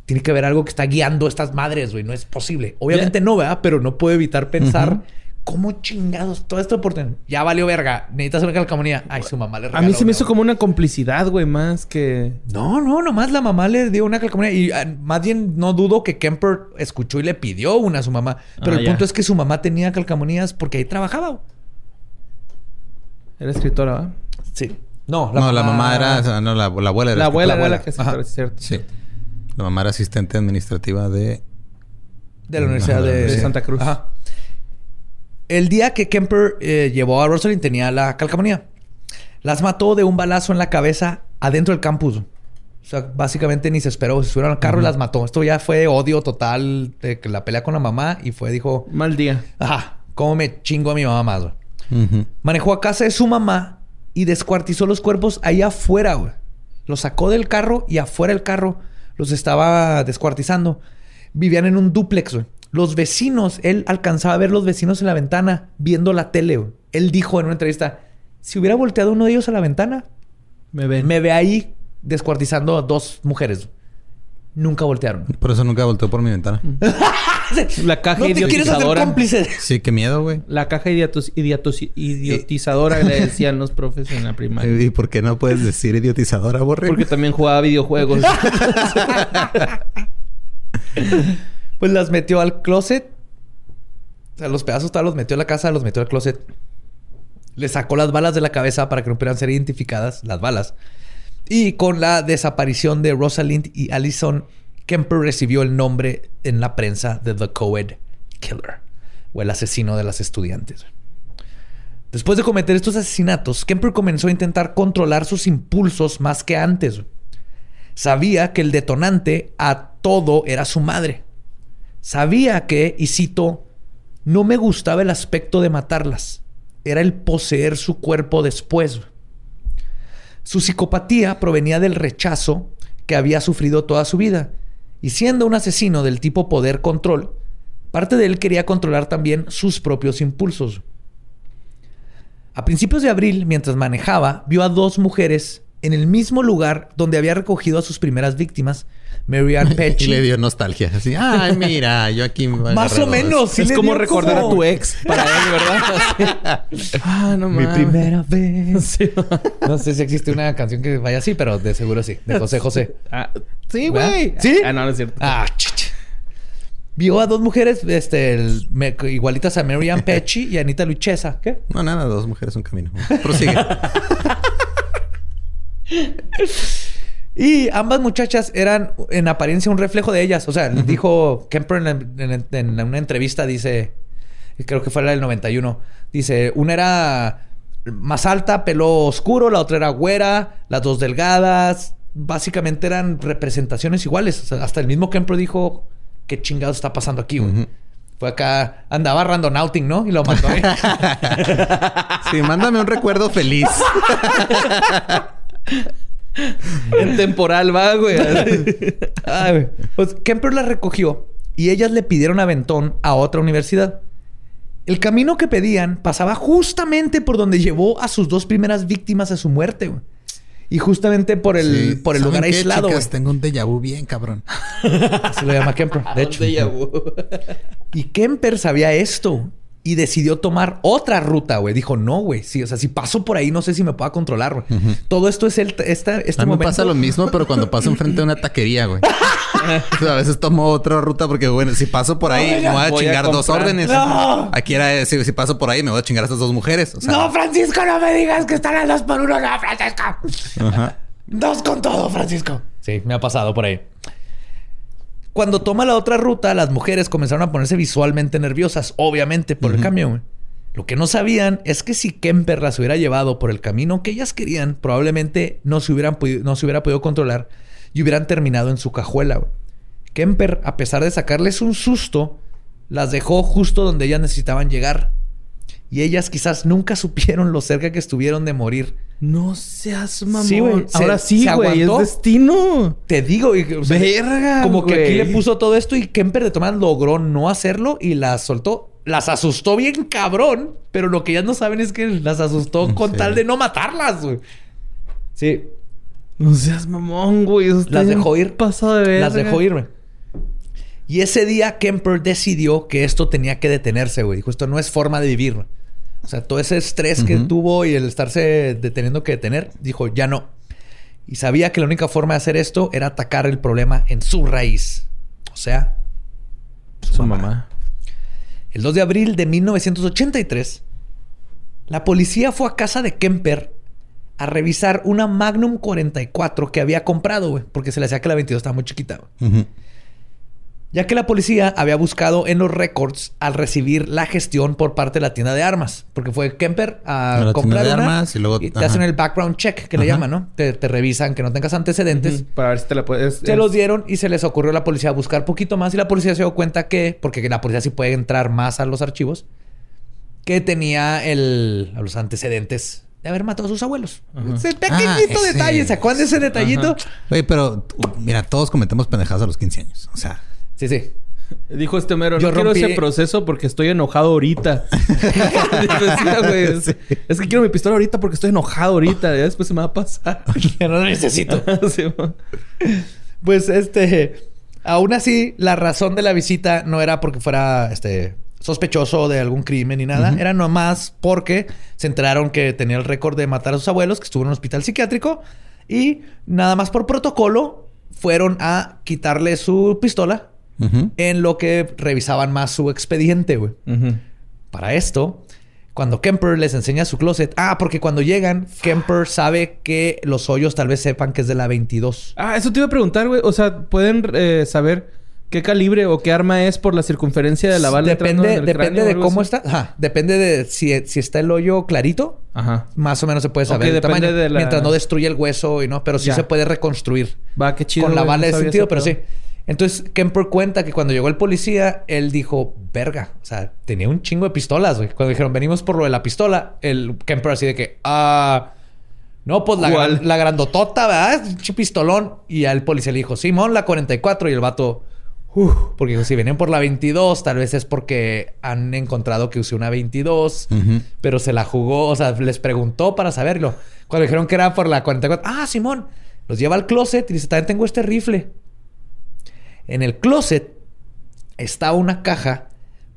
tiene que haber algo que está guiando a estas madres, güey, no es posible. Obviamente no, ¿verdad? Pero no puedo evitar pensar. ¿Cómo chingados todo esto por tener? Ya valió verga, necesitas una calcamonía. Ay, su mamá le A regaló mí se me hizo como una complicidad, güey, más que... No, no, nomás la mamá le dio una calcamonía. Y ah, más bien no dudo que Kemper escuchó y le pidió una a su mamá. Pero Ah, el ya. punto es que su mamá tenía calcamonías porque ahí trabajaba. Era escritora, ¿va? Sí. No, no, la mamá era... no, la, la abuela era La abuela la era abuela. la que escritora, es cierto. Sí. La mamá era asistente administrativa de... de la Universidad de, de Santa Cruz. Ajá. El día que Kemper eh, llevó a Rosalind tenía la calcamonía. Las mató de un balazo en la cabeza adentro del campus. O sea, básicamente ni se esperó. Se subieron al carro y las mató. Esto ya fue odio total de que la pelea con la mamá y fue, dijo, Mal día. ajá, ¿cómo me chingo a mi mamá más? güey?" Ujú. Manejó a casa de su mamá y descuartizó los cuerpos ahí afuera, güey. Los sacó del carro y afuera del carro los estaba descuartizando. Vivían en un dúplex, güey. Los vecinos, él alcanzaba a ver los vecinos en la ventana viendo la tele, güey. Él dijo en una entrevista, si hubiera volteado uno de ellos a la ventana, Me ven. me ve ahí descuartizando a dos mujeres. Nunca voltearon. Por eso nunca volteó por mi ventana. La caja no te quieres hacer idiotizadora. cómplice. Sí, qué miedo, güey. La caja idiotos- idiotos- idiotizadora le decían los profes en la primaria. ¿Y por qué no puedes decir idiotizadora, borre? Porque también jugaba videojuegos. Pues las metió al closet. O sea, los pedazos tal los metió a la casa, los metió al closet. Le sacó las balas de la cabeza para que no pudieran ser identificadas, las balas. Y con la desaparición de Rosalind y Allison, Kemper recibió el nombre en la prensa de The Coed Killer, o el asesino de las estudiantes. Después de cometer estos asesinatos, Kemper comenzó a intentar controlar sus impulsos más que antes. Sabía que el detonante a todo era su madre. Sabía que, y cito, no me gustaba el aspecto de matarlas. Era el poseer su cuerpo después. Su psicopatía provenía del rechazo que había sufrido toda su vida. Y siendo un asesino del tipo poder-control, parte de él quería controlar también sus propios impulsos. A principios de abril, mientras manejaba, vio a dos mujeres en el mismo lugar donde había recogido a sus primeras víctimas, Mary Ann Y le dio nostalgia. Así, ay, mira, yo aquí me Más o dos". menos. sí es como recordar como- a tu ex para él, ¿verdad? Así. ah, no Mi mames. primera vez. Sí. No sé si existe una canción que vaya así, pero de seguro sí. De José José. Ah, sí, güey. ¿Sí? Ah, no, no es cierto. Ah, chicha. Vio a dos mujeres este, el- me- igualitas a Mary Ann Petchy y a Anita Luchesa. ¿Qué? No, nada, dos mujeres, un camino. Prosigue. Y ambas muchachas eran en apariencia un reflejo de ellas. O sea, dijo Kemper en, en- en una entrevista, dice, creo que fue la del 91, dice, una era más alta, pelo oscuro, la otra era güera, las dos delgadas. Básicamente eran representaciones iguales. O sea, hasta el mismo Kemper dijo, ¿qué chingado está pasando aquí? güey?" Ujú. Fue acá, andaba randonauting, ¿no? Y lo mató. ¿eh? Sí, mándame un recuerdo feliz. En temporal va, güey. Ay, güey. Pues Kemper la recogió y ellas le pidieron aventón a otra universidad. El camino que pedían pasaba justamente por donde llevó a sus dos primeras víctimas a su muerte, güey. Y justamente por el, Sí. por el ¿Saben lugar qué, aislado, chicas? Tengo un déjà vu bien, cabrón. Así lo llama Kemper, de hecho. Déjà vu. Y Kemper sabía esto y decidió tomar otra ruta, güey. Dijo, no, güey. Sí, o sea, si paso por ahí, no sé si me pueda controlar, güey. Todo esto es el, esta, este a mí me momento. pasa lo mismo, pero cuando paso enfrente de una taquería, güey. O sea, a veces tomo otra ruta porque, bueno, si paso por ahí, me voy a Voy a chingar dos órdenes. ¡No! Aquí era, si, si paso por ahí, me voy a chingar a estas dos mujeres. O sea, No, Francisco, no me digas que están a dos por uno, no, Francisco. Ajá. Dos con todo, Francisco. Sí, me ha pasado por ahí. Cuando toma la otra ruta, las mujeres comenzaron a ponerse visualmente nerviosas, obviamente, por el cambio. güey. Lo que no sabían es que si Kemper las hubiera llevado por el camino que ellas querían, probablemente no se, hubieran no se hubiera podido controlar y hubieran terminado en su cajuela. güey. Kemper, a pesar de sacarles un susto, las dejó justo donde ellas necesitaban llegar. Y ellas quizás nunca supieron lo cerca que estuvieron de morir. No seas mamón. Sí, güey. Se- Ahora sí, güey. Es destino. Te digo, y- o sea, Verga, como que aquí le puso todo esto y Kemper de todas logró no hacerlo y las soltó. Las asustó bien cabrón, pero lo que ellas no saben es que las asustó con Sí. tal de no matarlas, güey. Sí, No seas mamón, güey. Las dejó ir. Pasado de ver. Las dejó ir, güey. Y ese día Kemper decidió que esto tenía que detenerse, güey. Dijo, esto no es forma de vivir. O sea, todo ese estrés que tuvo y el estarse deteniendo que detener, dijo, ya no. Y sabía que la única forma de hacer esto era atacar el problema en su raíz. O sea, Su mamá. el 2 de abril de 1983, la policía fue a casa de Kemper a revisar una Magnum 44 que había comprado, güey, porque se le hacía que la 22 estaba muy chiquita. güey. Ujú. Ya que la policía había buscado en los récords al recibir la gestión por parte de la tienda de armas. Porque fue Kemper A a la comprar tienda de una armas y luego- te ajá. hacen el background check, que le llaman, ¿no? Te, te revisan que no tengas antecedentes. Ujú, Para ver si te la puedes. Se es- los dieron y se les ocurrió a la policía buscar poquito más y la policía se dio cuenta que, porque la policía sí puede entrar más a los archivos, que tenía el, a los antecedentes de haber matado a sus abuelos. Ese pequeñito Ah, ese. detalle, ¿se acuerdan de ese detallito? Güey, pero uh, mira, todos cometemos pendejadas a los 15 años. O sea, Sí, sí. Dijo este mero, Yo no quiero ese proceso porque estoy enojado ahorita. Es, es que quiero mi pistola ahorita porque estoy enojado ahorita. Ya después se me va a pasar. No lo necesito. Sí. Pues este, aún así, la razón de la visita no era porque fuera este sospechoso de algún crimen ni nada, era nomás porque se enteraron que tenía el récord de matar a sus abuelos, que estuvo en un hospital psiquiátrico y nada más por protocolo fueron a quitarle su pistola en lo que revisaban más su expediente, güey. Para esto, cuando Kemper les enseña su closet, ah, porque cuando llegan, Kemper sabe que los hoyos tal vez sepan que es de la 22. Ah, eso te iba a preguntar, güey. O sea, ¿pueden eh, saber qué calibre o qué arma es por la circunferencia de la bala depende en el depende de cómo así? está. Ajá. Depende de si, si está el hoyo clarito. Ajá. Más o menos se puede saber el tamaño. de la- Mientras no destruye el hueso y no. Pero sí Ya. se puede reconstruir. Va, qué chido. con la bala no de sentido, pero sí. Entonces Kemper cuenta que cuando llegó el policía, él dijo, verga. O sea, tenía un chingo de pistolas, güey. Cuando dijeron, venimos por lo de la pistola, el Kemper así de que, ah. No, pues la, la grandotota, ¿verdad? Pistolón. Y al policía le dijo, Simón, la 44. Y el vato, "Uf", porque dijo, si vienen por la 22, tal vez es porque han encontrado que usé una 22. Ujú. Pero se la jugó, o sea, les preguntó para saberlo. Cuando dijeron que era por la 44, ah, Simón, los lleva al closet y dice, también tengo este rifle. En el closet estaba una caja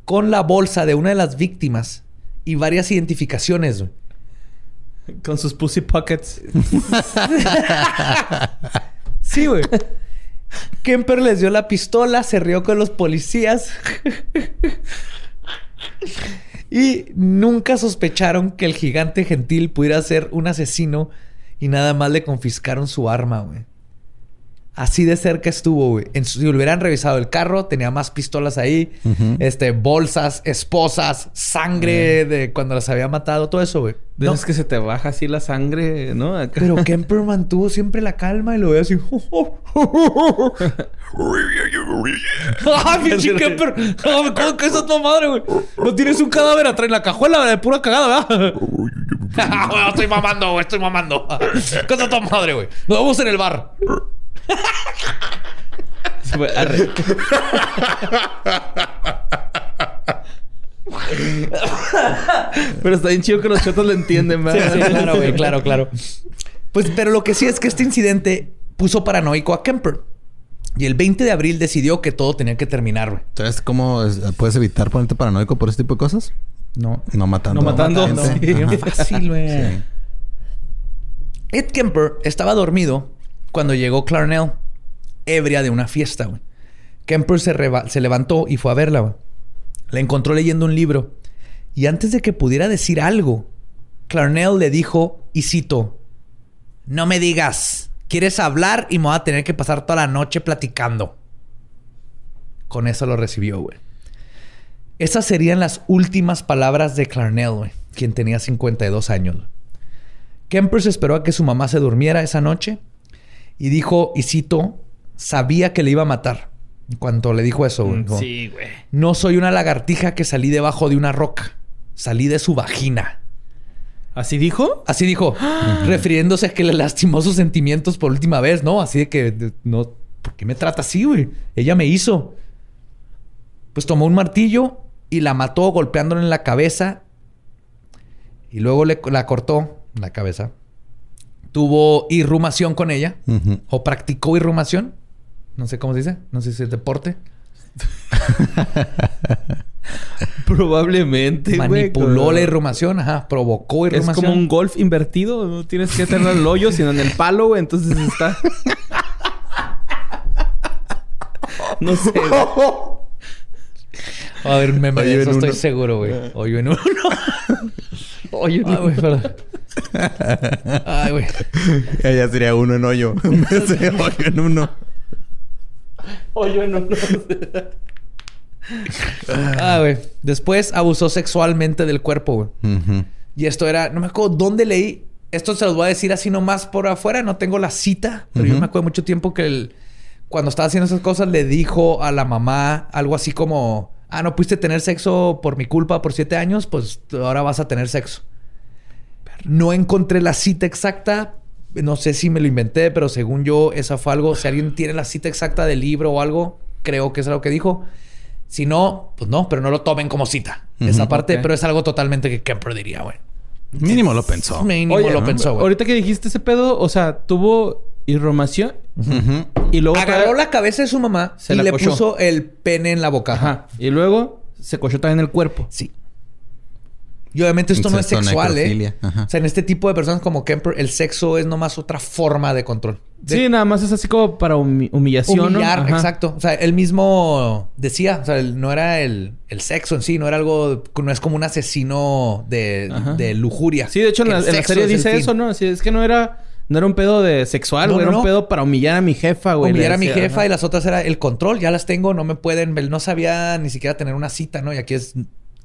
con la bolsa de una de las víctimas y varias identificaciones. güey. Con sus pussy pockets. Sí, güey. Kemper les dio la pistola, se rió con los policías. y nunca sospecharon que el gigante gentil pudiera ser un asesino y nada más le confiscaron su arma, güey. Así de cerca estuvo, güey. En si hubieran revisado el carro, tenía más pistolas ahí, este, bolsas, esposas, sangre de cuando las había matado, todo eso, güey. No, esas que se te baja así la sangre, ¿no? Acá. pero Kemper mantuvo siempre la calma y lo ve así. ¡Ay, pinche Kemper! No, ¿Cómo que esa es tu madre, güey? No tienes un cadáver atrás en la cajuela de pura cagada, ¿verdad? estoy mamando, güey, estoy mamando. ¿Qué es tu madre, güey? Nos vemos en el bar. Arre. Pero está bien chido que los chotos lo entienden, sí, claro, güey, claro, claro. Pues, pero lo que sí es que este incidente puso paranoico a Kemper. Y el 20 de abril decidió que todo tenía que terminar, güey. Entonces, ¿cómo es- puedes evitar ponerte paranoico por este tipo de cosas? No, No matando. No matando. gente. Sí. Fácil, güey. Sí. Ed Kemper estaba dormido cuando llegó Clarnell, ebria de una fiesta, güey. Kemper se, levantó y fue a verla, güey. La encontró leyendo un libro. Y antes de que pudiera decir algo, Clarnell le dijo, y cito, no me digas, quieres hablar y me voy a tener que pasar toda la noche platicando. Con eso lo recibió, güey. Esas serían las últimas palabras de Clarnell, güey, quien tenía 52 años. Kemper esperó a que su mamá se durmiera esa noche y dijo, y cito, sabía que le iba a matar. En cuanto le dijo eso, güey, dijo, Mm, Sí, güey. no soy una lagartija que salí debajo de una roca. Salí de su vagina. ¿Así dijo? Así dijo, refiriéndose a que le lastimó sus sentimientos por última vez, ¿no? Así de que, de- no, ¿por qué me trata así, güey? Ella me hizo. Pues tomó un martillo y la mató golpeándola en la cabeza. Y luego le, la cortó la cabeza. Tuvo irrumación con ella. O practicó irrumación. No sé cómo se dice. No sé si es deporte. Probablemente. Manipuló la irrumación. Ajá. Provocó Es irrumación. como un golf invertido. No tienes que tener el hoyo, sino en el palo, güey. Entonces está... No sé. A ver, de Hoyo eso estoy uno. seguro, güey. Hoyo en uno. Hoyo en uno. güey, perdón. Ay, güey. Ella sería uno en hoyo. En vez de hoyo en uno. Hoyo en uno. Ah, güey. Después abusó sexualmente del cuerpo, güey. Y esto era, no me acuerdo dónde leí. Esto se los voy a decir así nomás por afuera. No tengo la cita, pero yo me acuerdo mucho tiempo que él, cuando estaba haciendo esas cosas, le dijo a la mamá algo así como: Ah, no pudiste tener sexo por mi culpa por siete años, pues ahora vas a tener sexo. No encontré la cita exacta. No sé si me lo inventé, pero según yo, eso fue algo. Si alguien tiene la cita exacta del libro o algo, creo que es lo que dijo. Si no, pues no, pero no lo tomen como cita. Esa parte, pero es algo totalmente que Kemper diría, güey. Mínimo lo pensó. Mínimo Oye, lo pensó, güey. Ahorita que dijiste ese pedo, o sea, tuvo irromación y luego... Agarró la cabeza de su mamá Se y le cochó. puso el pene en la boca. Ajá. Y luego se cochó también el cuerpo. Sí. Y obviamente esto no es sexual, ¿eh? Ajá. O sea, en este tipo de personas como Kemper, el sexo es nomás otra forma de control. De Sí, nada más es así como para humi- humillación, humillar, exacto. O sea, él mismo decía, o sea, él- no era el, el sexo en sí, no era algo, no es como un asesino de, de lujuria. Sí, de hecho en la, en serie es dice eso, ¿no? Así es que no era... No era un pedo de sexual, No, güey. no, era un no. pedo para humillar a mi jefa, güey. Humillar a mi jefa ajá. y las otras era el control, ya las tengo, no me pueden, no sabía ni siquiera tener una cita, ¿no? Y aquí es,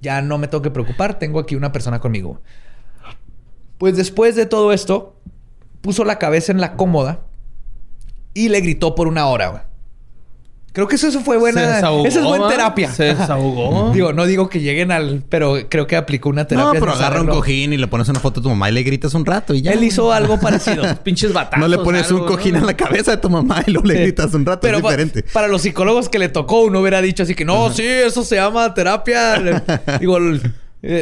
ya no me tengo que preocupar, tengo aquí una persona conmigo. Pues después de todo esto, puso la cabeza en la cómoda y le gritó por una hora, güey. Creo que eso, eso fue buena. Se desahogó, Esa es buena terapia. Se desahogó. Digo, no digo que lleguen al, pero creo que aplicó una terapia. No, pero agarra un cojín y le pones una foto a tu mamá y le gritas un rato y ya. Él hizo algo parecido. Pinches batazos. No le pones algo, un cojín ¿no? en la cabeza de tu mamá y luego le Sí. gritas un rato. Pero es pa- diferente. para los psicólogos que le tocó, uno hubiera dicho así que no, sí, eso se llama terapia. Digo,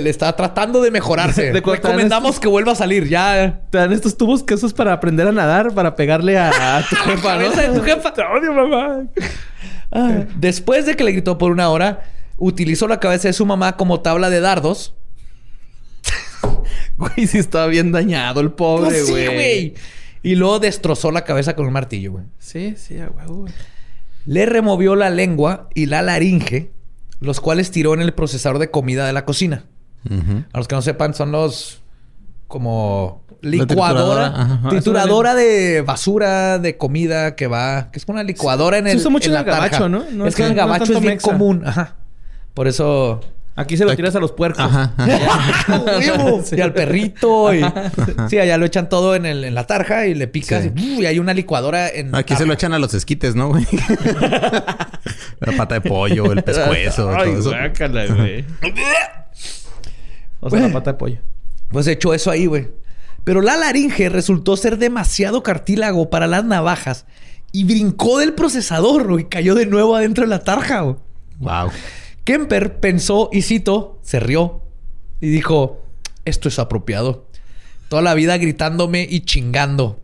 le está tratando de mejorarse. Recomendamos estos- que vuelva a salir. Ya. Te dan estos tubos que eso es para aprender a nadar, para pegarle a, a tu jefa, de tu jefa. Te odio, mamá. Ah, Después de que le gritó por una hora, utilizó la cabeza de su mamá como tabla de dardos. Güey, sí estaba bien dañado el pobre, Pues sí, güey. güey. Y luego destrozó la cabeza con un martillo, güey. Sí, sí, güey. Le removió la lengua y la laringe, los cuales tiró en el procesador de comida de la cocina. A los que no sepan, son los como licuadora, trituradora, ajá. trituradora de basura, de comida que va, que es como una licuadora en Se el usa mucho en el gabacho, tarja. ¿no? No es que en el tan- no es gabacho es bien mexa. común, ajá. Por eso Aquí se lo tiras a los puercos. Ajá. Y al perrito y sí, allá lo echan todo en, el, en la tarja y le picas Sí. y, hay una licuadora en Aquí se lo echan a los esquites, ¿no, güey? la pata de pollo, el pescuezo, Ay, todo eso. guácala, güey. O sea, la pata de pollo. Pues echó eso ahí, güey. Pero la laringe resultó ser demasiado cartílago para las navajas y brincó del procesador, güey, y cayó de nuevo adentro de la tarja, güey. Wow. Kemper pensó y cito, se rió y dijo, esto es apropiado. Toda la vida gritándome y chingando.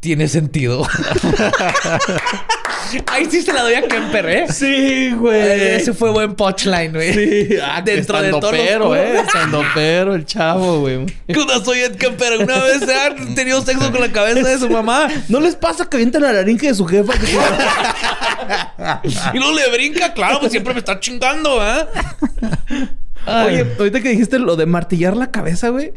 Tiene sentido. Ahí sí se la doy a Kemper, ¿eh? Sí, Ese fue buen punchline, güey. Sí, ah, Dentro de todos los pero, eh. cubos. pero el chavo, güey. ¿Qué onda soy Ed Kemper? ¿Una vez se han tenido sexo con la cabeza de su mamá? ¿No les pasa que avientan la laringe de su jefa? Que Y luego le brinca, claro, pues siempre me está chingando, ¿eh? Oye, ahorita que dijiste lo de martillar la cabeza, güey.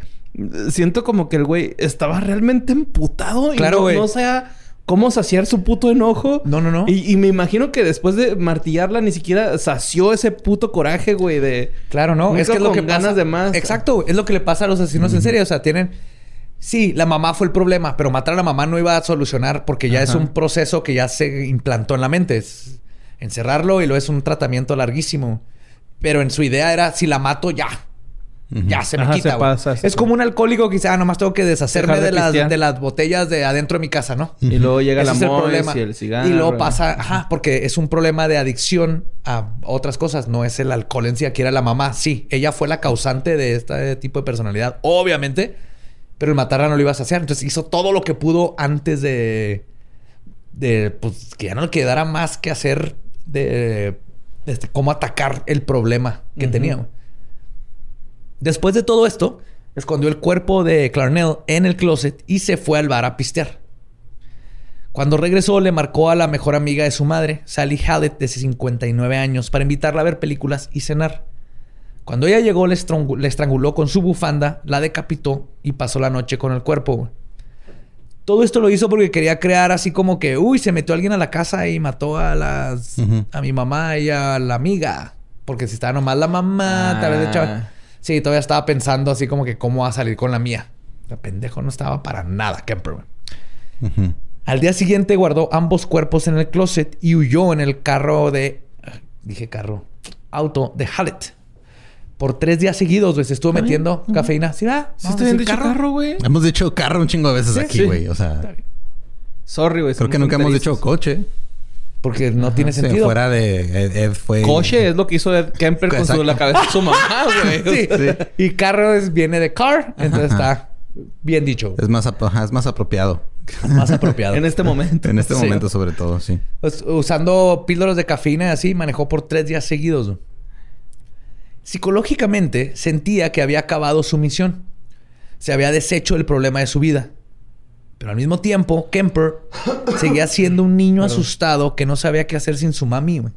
Siento como que el güey estaba realmente emputado. Y Claro, no, güey. no sabía cómo saciar su puto enojo. No, no, no. Y, y me imagino que después de martillarla ni siquiera sació ese puto coraje, güey, de... Claro, ¿no? Es que es lo con que ganas pasa. de más. Exacto, es lo que le pasa a los asesinos en serie. O sea, tienen. Sí, la mamá fue el problema, pero matar a la mamá no iba a solucionar porque ya es un proceso que ya se implantó en la mente. Es encerrarlo y lo es un tratamiento larguísimo. Pero en su idea era: si la mato, ya. Ya se me Ajá, quita, se güey. pasa, se Es como un alcohólico que dice, ah, nomás tengo que deshacerme de de, las, de las botellas de adentro de mi casa, ¿no? Y luego llega Ese el problema. y el cigarro. Y luego pasa, ajá, porque es un problema de adicción a otras cosas. No es el alcohol en sí, aquí era la mamá. Sí, ella fue la causante de este tipo de personalidad, obviamente. Pero el matarla no lo iba a saciar. Entonces hizo todo lo que pudo antes de. de pues que ya no le quedara más que hacer de. de este, cómo atacar el problema que Ujú. tenía. Después de todo esto, escondió el cuerpo de Clarnell en el closet y se fue al bar a pistear. Cuando regresó, le marcó a la mejor amiga de su madre, Sally Hallett, de 59 años, para invitarla a ver películas y cenar. Cuando ella llegó, le, estrangu- le estranguló con su bufanda, la decapitó y pasó la noche con el cuerpo. Todo esto lo hizo porque quería crear así como que, uy, se metió alguien a la casa y mató a las a mi mamá y a la amiga. Porque si estaba nomás la mamá, tal vez de Ah. Sí, todavía estaba pensando así como que cómo va a salir con la mía. El pendejo no estaba para nada, Kemper. güey. Ujú. Al día siguiente guardó ambos cuerpos en el closet y huyó en el carro de. Dije carro. Auto de Hallett. Por tres días seguidos, güey. Se estuvo metiendo cafeína. ¿Sí, va? ¿Sí está a bien dicho carro, güey? Hemos dicho carro un chingo de veces aquí, sí. güey. O sea, Sorry, güey. creo que nunca hemos dicho coche. Porque no tiene Sí, sentido. fuera de Ed, Ed fue. Coche es lo que hizo Ed Kemper con su, la cabeza de su mamá, güey. Sí. Y carro es- viene de car. Entonces está bien dicho. Es más, es más apropiado. Más apropiado. En este momento. En este Sí. momento, sobre todo, sí. Pues, usando píldoras de cafeína y así, manejó por tres días seguidos. Psicológicamente sentía que había acabado su misión. Se había deshecho el problema de su vida. Pero al mismo tiempo, Kemper seguía siendo un niño asustado que no sabía qué hacer sin su mami, güey.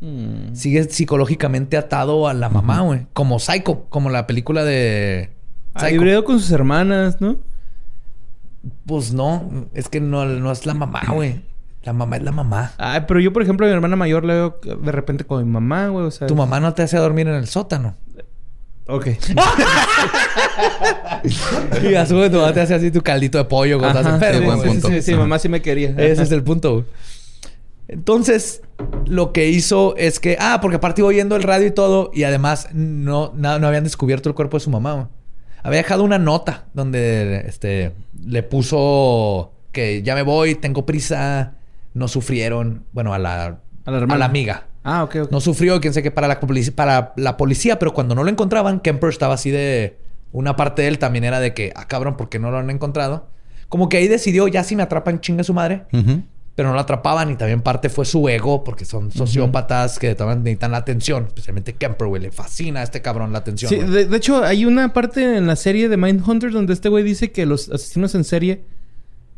Mm. Sigue psicológicamente atado a la mamá, güey. Como Psycho, como la película de Ah, Psycho. con sus hermanas, ¿no? Pues no, es que no, no es la mamá, güey. La mamá es la mamá. Ay, pero yo, por ejemplo, a mi hermana mayor le veo de repente con mi mamá, güey. O sea... Tu mamá no te hace dormir en el sótano. Ok. Y a su vez tu mamá te hace así tu caldito de pollo cuando Ajá, estás sí, enfermo. buen güey. punto. Sí, sí, sí, Ajá. mamá sí me quería. Ese es el punto. güey. Entonces, lo que hizo es que... Ah, porque aparte iba oyendo el radio y todo. Y además no, no, no habían descubierto el cuerpo de su mamá. güey. Había dejado una nota donde este, le puso que ya me voy, tengo prisa. No sufrieron. Bueno, a la, A la hermana. amiga. Ah, ok, ok. No sufrió, quién sé qué, para la, para la policía, pero cuando no lo encontraban, Kemper estaba así de. Una parte de él también era de que, ah, cabrón, ¿por qué no lo han encontrado? Como que ahí decidió, ya si me atrapan, chingue su madre. Pero no lo atrapaban y también parte fue su ego porque son sociópatas que también necesitan la atención, especialmente Kemper, güey, le fascina a este cabrón la atención. Sí, de hecho, hay una parte en la serie de Mindhunter donde este güey dice que los asesinos en serie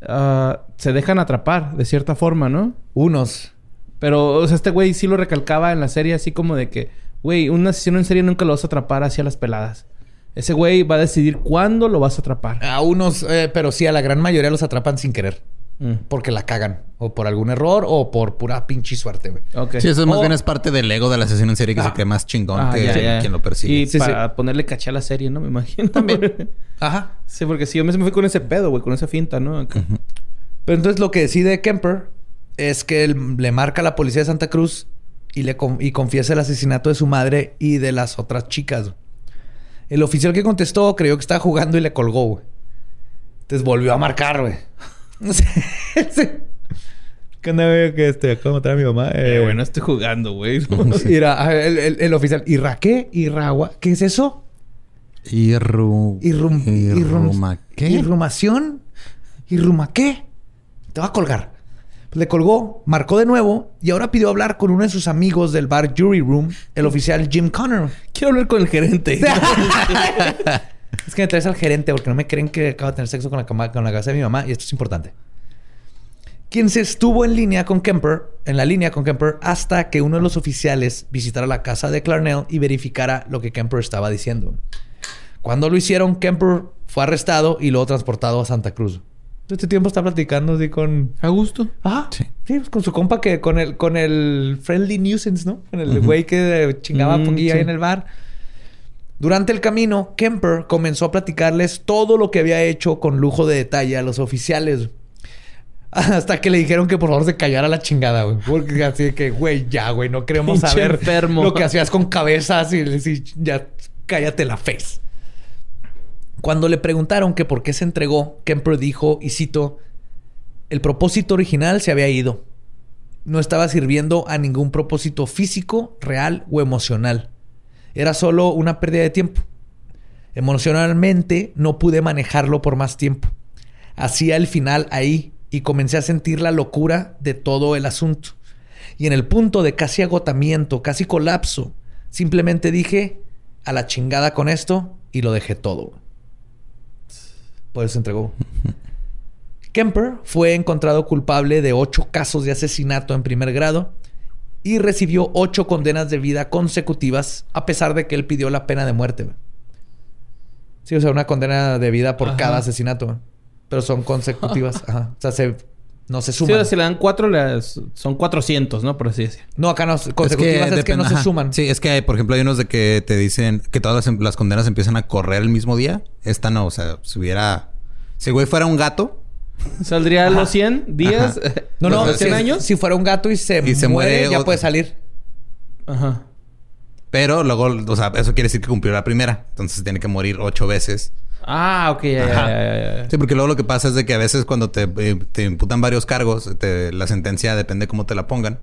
ah, se dejan atrapar de cierta forma, ¿no? Unos. Pero, o sea, este güey sí lo recalcaba en la serie así como de que, güey, un asesino en serie nunca lo vas a atrapar hacia las peladas. Ese güey va a decidir cuándo lo vas a atrapar. A unos, eh, pero sí, a la gran mayoría los atrapan sin querer. Mm. Porque la cagan. O por algún error o por pura pinche suerte, güey. Ok. Sí, eso más O- bien es parte del ego del asesino en serie que se cree más chingón Ah, que ya, ya. quien lo persigue. Y Sí, para ponerle caché a la serie, ¿no? Me imagino. También. Ajá. sí, porque si yo me me fui con ese pedo, güey, con esa finta, ¿no? Pero entonces lo que decide Kemper es que él le marca a la policía de Santa Cruz y le y confiesa el asesinato de su madre y de las otras chicas. El oficial que contestó creyó que estaba jugando y le colgó, güey. Entonces volvió a marcar, güey. Sí. ¿Qué onda, güey? Que este, ¿cómo matar a mi mamá? Eh, güey, no estoy jugando, güey. Mira, el, el- el oficial. ¿Irra qué? ¿Irragua? ¿Qué es eso? Irru... Irrum, irrum- Irruma... ¿Qué? ¿Irrumación? ¿Irruma qué? Te va a colgar. Pues le colgó, marcó de nuevo y ahora pidió hablar con uno de sus amigos del bar Jury Room, el oficial Jim Connor. Quiero hablar con el gerente. Es que me traes al gerente porque no me creen que acabo de tener sexo con la, cama- con la casa de mi mamá y esto es importante. Quien se estuvo en línea con Kemper, en la línea con Kemper, hasta que uno de los oficiales visitara la casa de Clarnell y verificara lo que Kemper estaba diciendo. Cuando lo hicieron, Kemper fue arrestado y luego transportado a Santa Cruz. Este tiempo está platicando así con. ¿A gusto? Ah, Sí. sí. pues con su compa que con el, con el friendly nuisance, ¿no? Con el güey que chingaba Mm, poquilla sí. ahí en el bar. Durante el camino, Kemper comenzó a platicarles todo lo que había hecho con lujo de detalle a los oficiales. Hasta que le dijeron que por favor se callara la chingada, güey. Porque así que, güey, ya, güey, no queremos Pinche saber enfermo. lo que hacías con cabezas y, y ya cállate la face. Cuando le preguntaron que por qué se entregó, Kemper dijo, y cito, el propósito original se había ido. No estaba sirviendo a ningún propósito físico, real o emocional. Era solo una pérdida de tiempo. Emocionalmente no pude manejarlo por más tiempo. Hacía el final ahí y comencé a sentir la locura de todo el asunto. Y en el punto de casi agotamiento, casi colapso, simplemente dije a la chingada con esto y lo dejé todo. Por eso se entregó. Kemper fue encontrado culpable de ocho casos de asesinato en primer grado y recibió ocho condenas de vida consecutivas a pesar de que él pidió la pena de muerte. Sí, o sea, una condena de vida por Ajá. cada asesinato. Pero son consecutivas. Ajá. O sea, se, no se Sí, suman. ahora si le dan cuatro, las- son 400, ¿no? Por así decir. No, acá no. Consecutivas es que, no se ajá. suman. Sí, es que por ejemplo, hay unos de que te dicen que todas las, las condenas empiezan a correr el mismo día. Esta no, o sea, si hubiera... Si güey fuera un gato, ¿Saldría a los 100 días? No, no. ¿Los Si, 100 años? si fuera un gato y se, Y se muere, muere ya puede salir. Ajá. pero luego, o sea, eso quiere decir que cumplió la primera. Entonces tiene que morir ocho veces. Ah, ok. Ya, ya, Ajá. ya, ya, ya. Sí, porque luego lo que pasa es de que a veces cuando te, eh, te imputan varios cargos, te- la sentencia depende cómo te la pongan.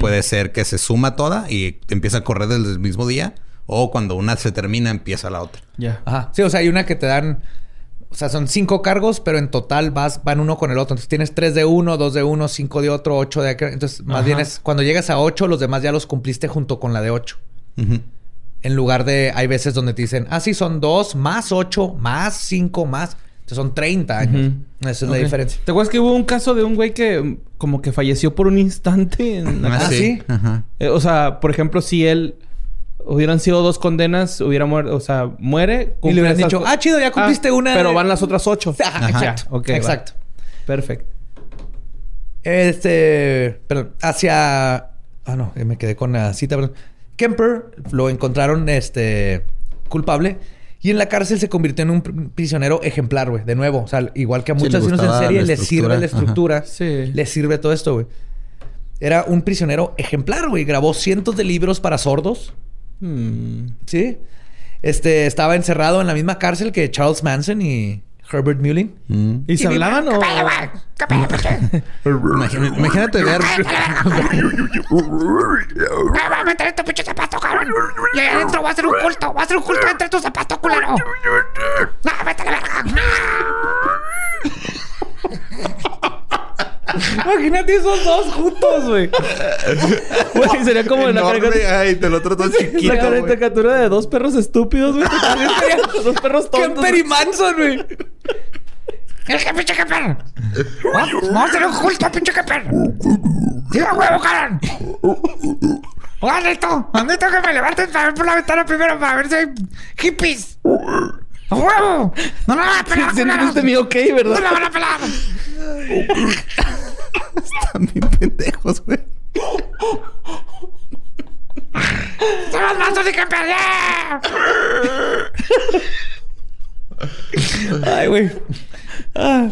Puede ser que se suma toda y empieza a correr desde el mismo día. O cuando una se termina, empieza la otra. Ya. Ajá. Sí, o sea, hay una que te dan. O sea, son cinco cargos, pero en total vas, van uno con el otro. Entonces tienes tres de uno, dos de uno, cinco de otro, ocho de aquel. Entonces, más Ajá. bien es cuando llegas a ocho, los demás ya los cumpliste junto con la de ocho. Ujú. En lugar de, hay veces donde te dicen, ah, sí, son dos, más ocho, más cinco, más. Entonces son 30 años. Esa es la diferencia. ¿Te acuerdas que hubo un caso de un güey que como que falleció por un instante? En la- Ah, ¿sí? Ajá. Eh, o sea, por ejemplo, si él hubieran sido dos condenas, hubiera muerto, o sea, muere. Y le hubieran dicho, ah, chido, ya cumpliste una. Pero van las otras ocho. Ajá, Exacto. Ya, va. exacto. Perfecto. Este, perdón, hacia, ah no, me quedé con la cita, perdón. Kemper lo encontraron, este, culpable y en la cárcel se convirtió en un pr- prisionero ejemplar, güey. De nuevo, o sea, igual que a Sí, muchos le asesinos en serie les sirve la estructura. estructura, Sí. les sirve todo esto, güey. Era un prisionero ejemplar, güey. Grabó cientos de libros para sordos, Hmm. ¿sí? Este, estaba encerrado en la misma cárcel que Charles Manson y Herbert Mullin. Mm. ¿Y se hablaban o...? Imagina- Imagínate ver... Me va a meter este pinche zapato, cabrón. Y ahí adentro va a ser un culto. Va a ser un culto entre tus zapatos, culero. No, vete a la verga. Imagínate esos dos juntos, güey. Güey, sería como la Enorme, caricatura. ay, del otro todo chiquito, La güey. caricatura de dos perros estúpidos, güey. dos perros tontos. Kemper y Manson, güey. ¡Es que pinche Kemper! ¡Vamos a hacer un culto, pinche Kemper! ¡Sí, a huevo, cabrón! ¡Oigan, Neto! ¡Necesito que me levanten para ver por la ventana primero para ver si hay hippies! ¡A huevo! ¡No la van a pelar, este mío ok, ¡No ¿verdad? la van a pelar! Están bien pendejos, güey. ¡Se los mansos y Kemper! ¡Yeah! Ay, güey. Ah.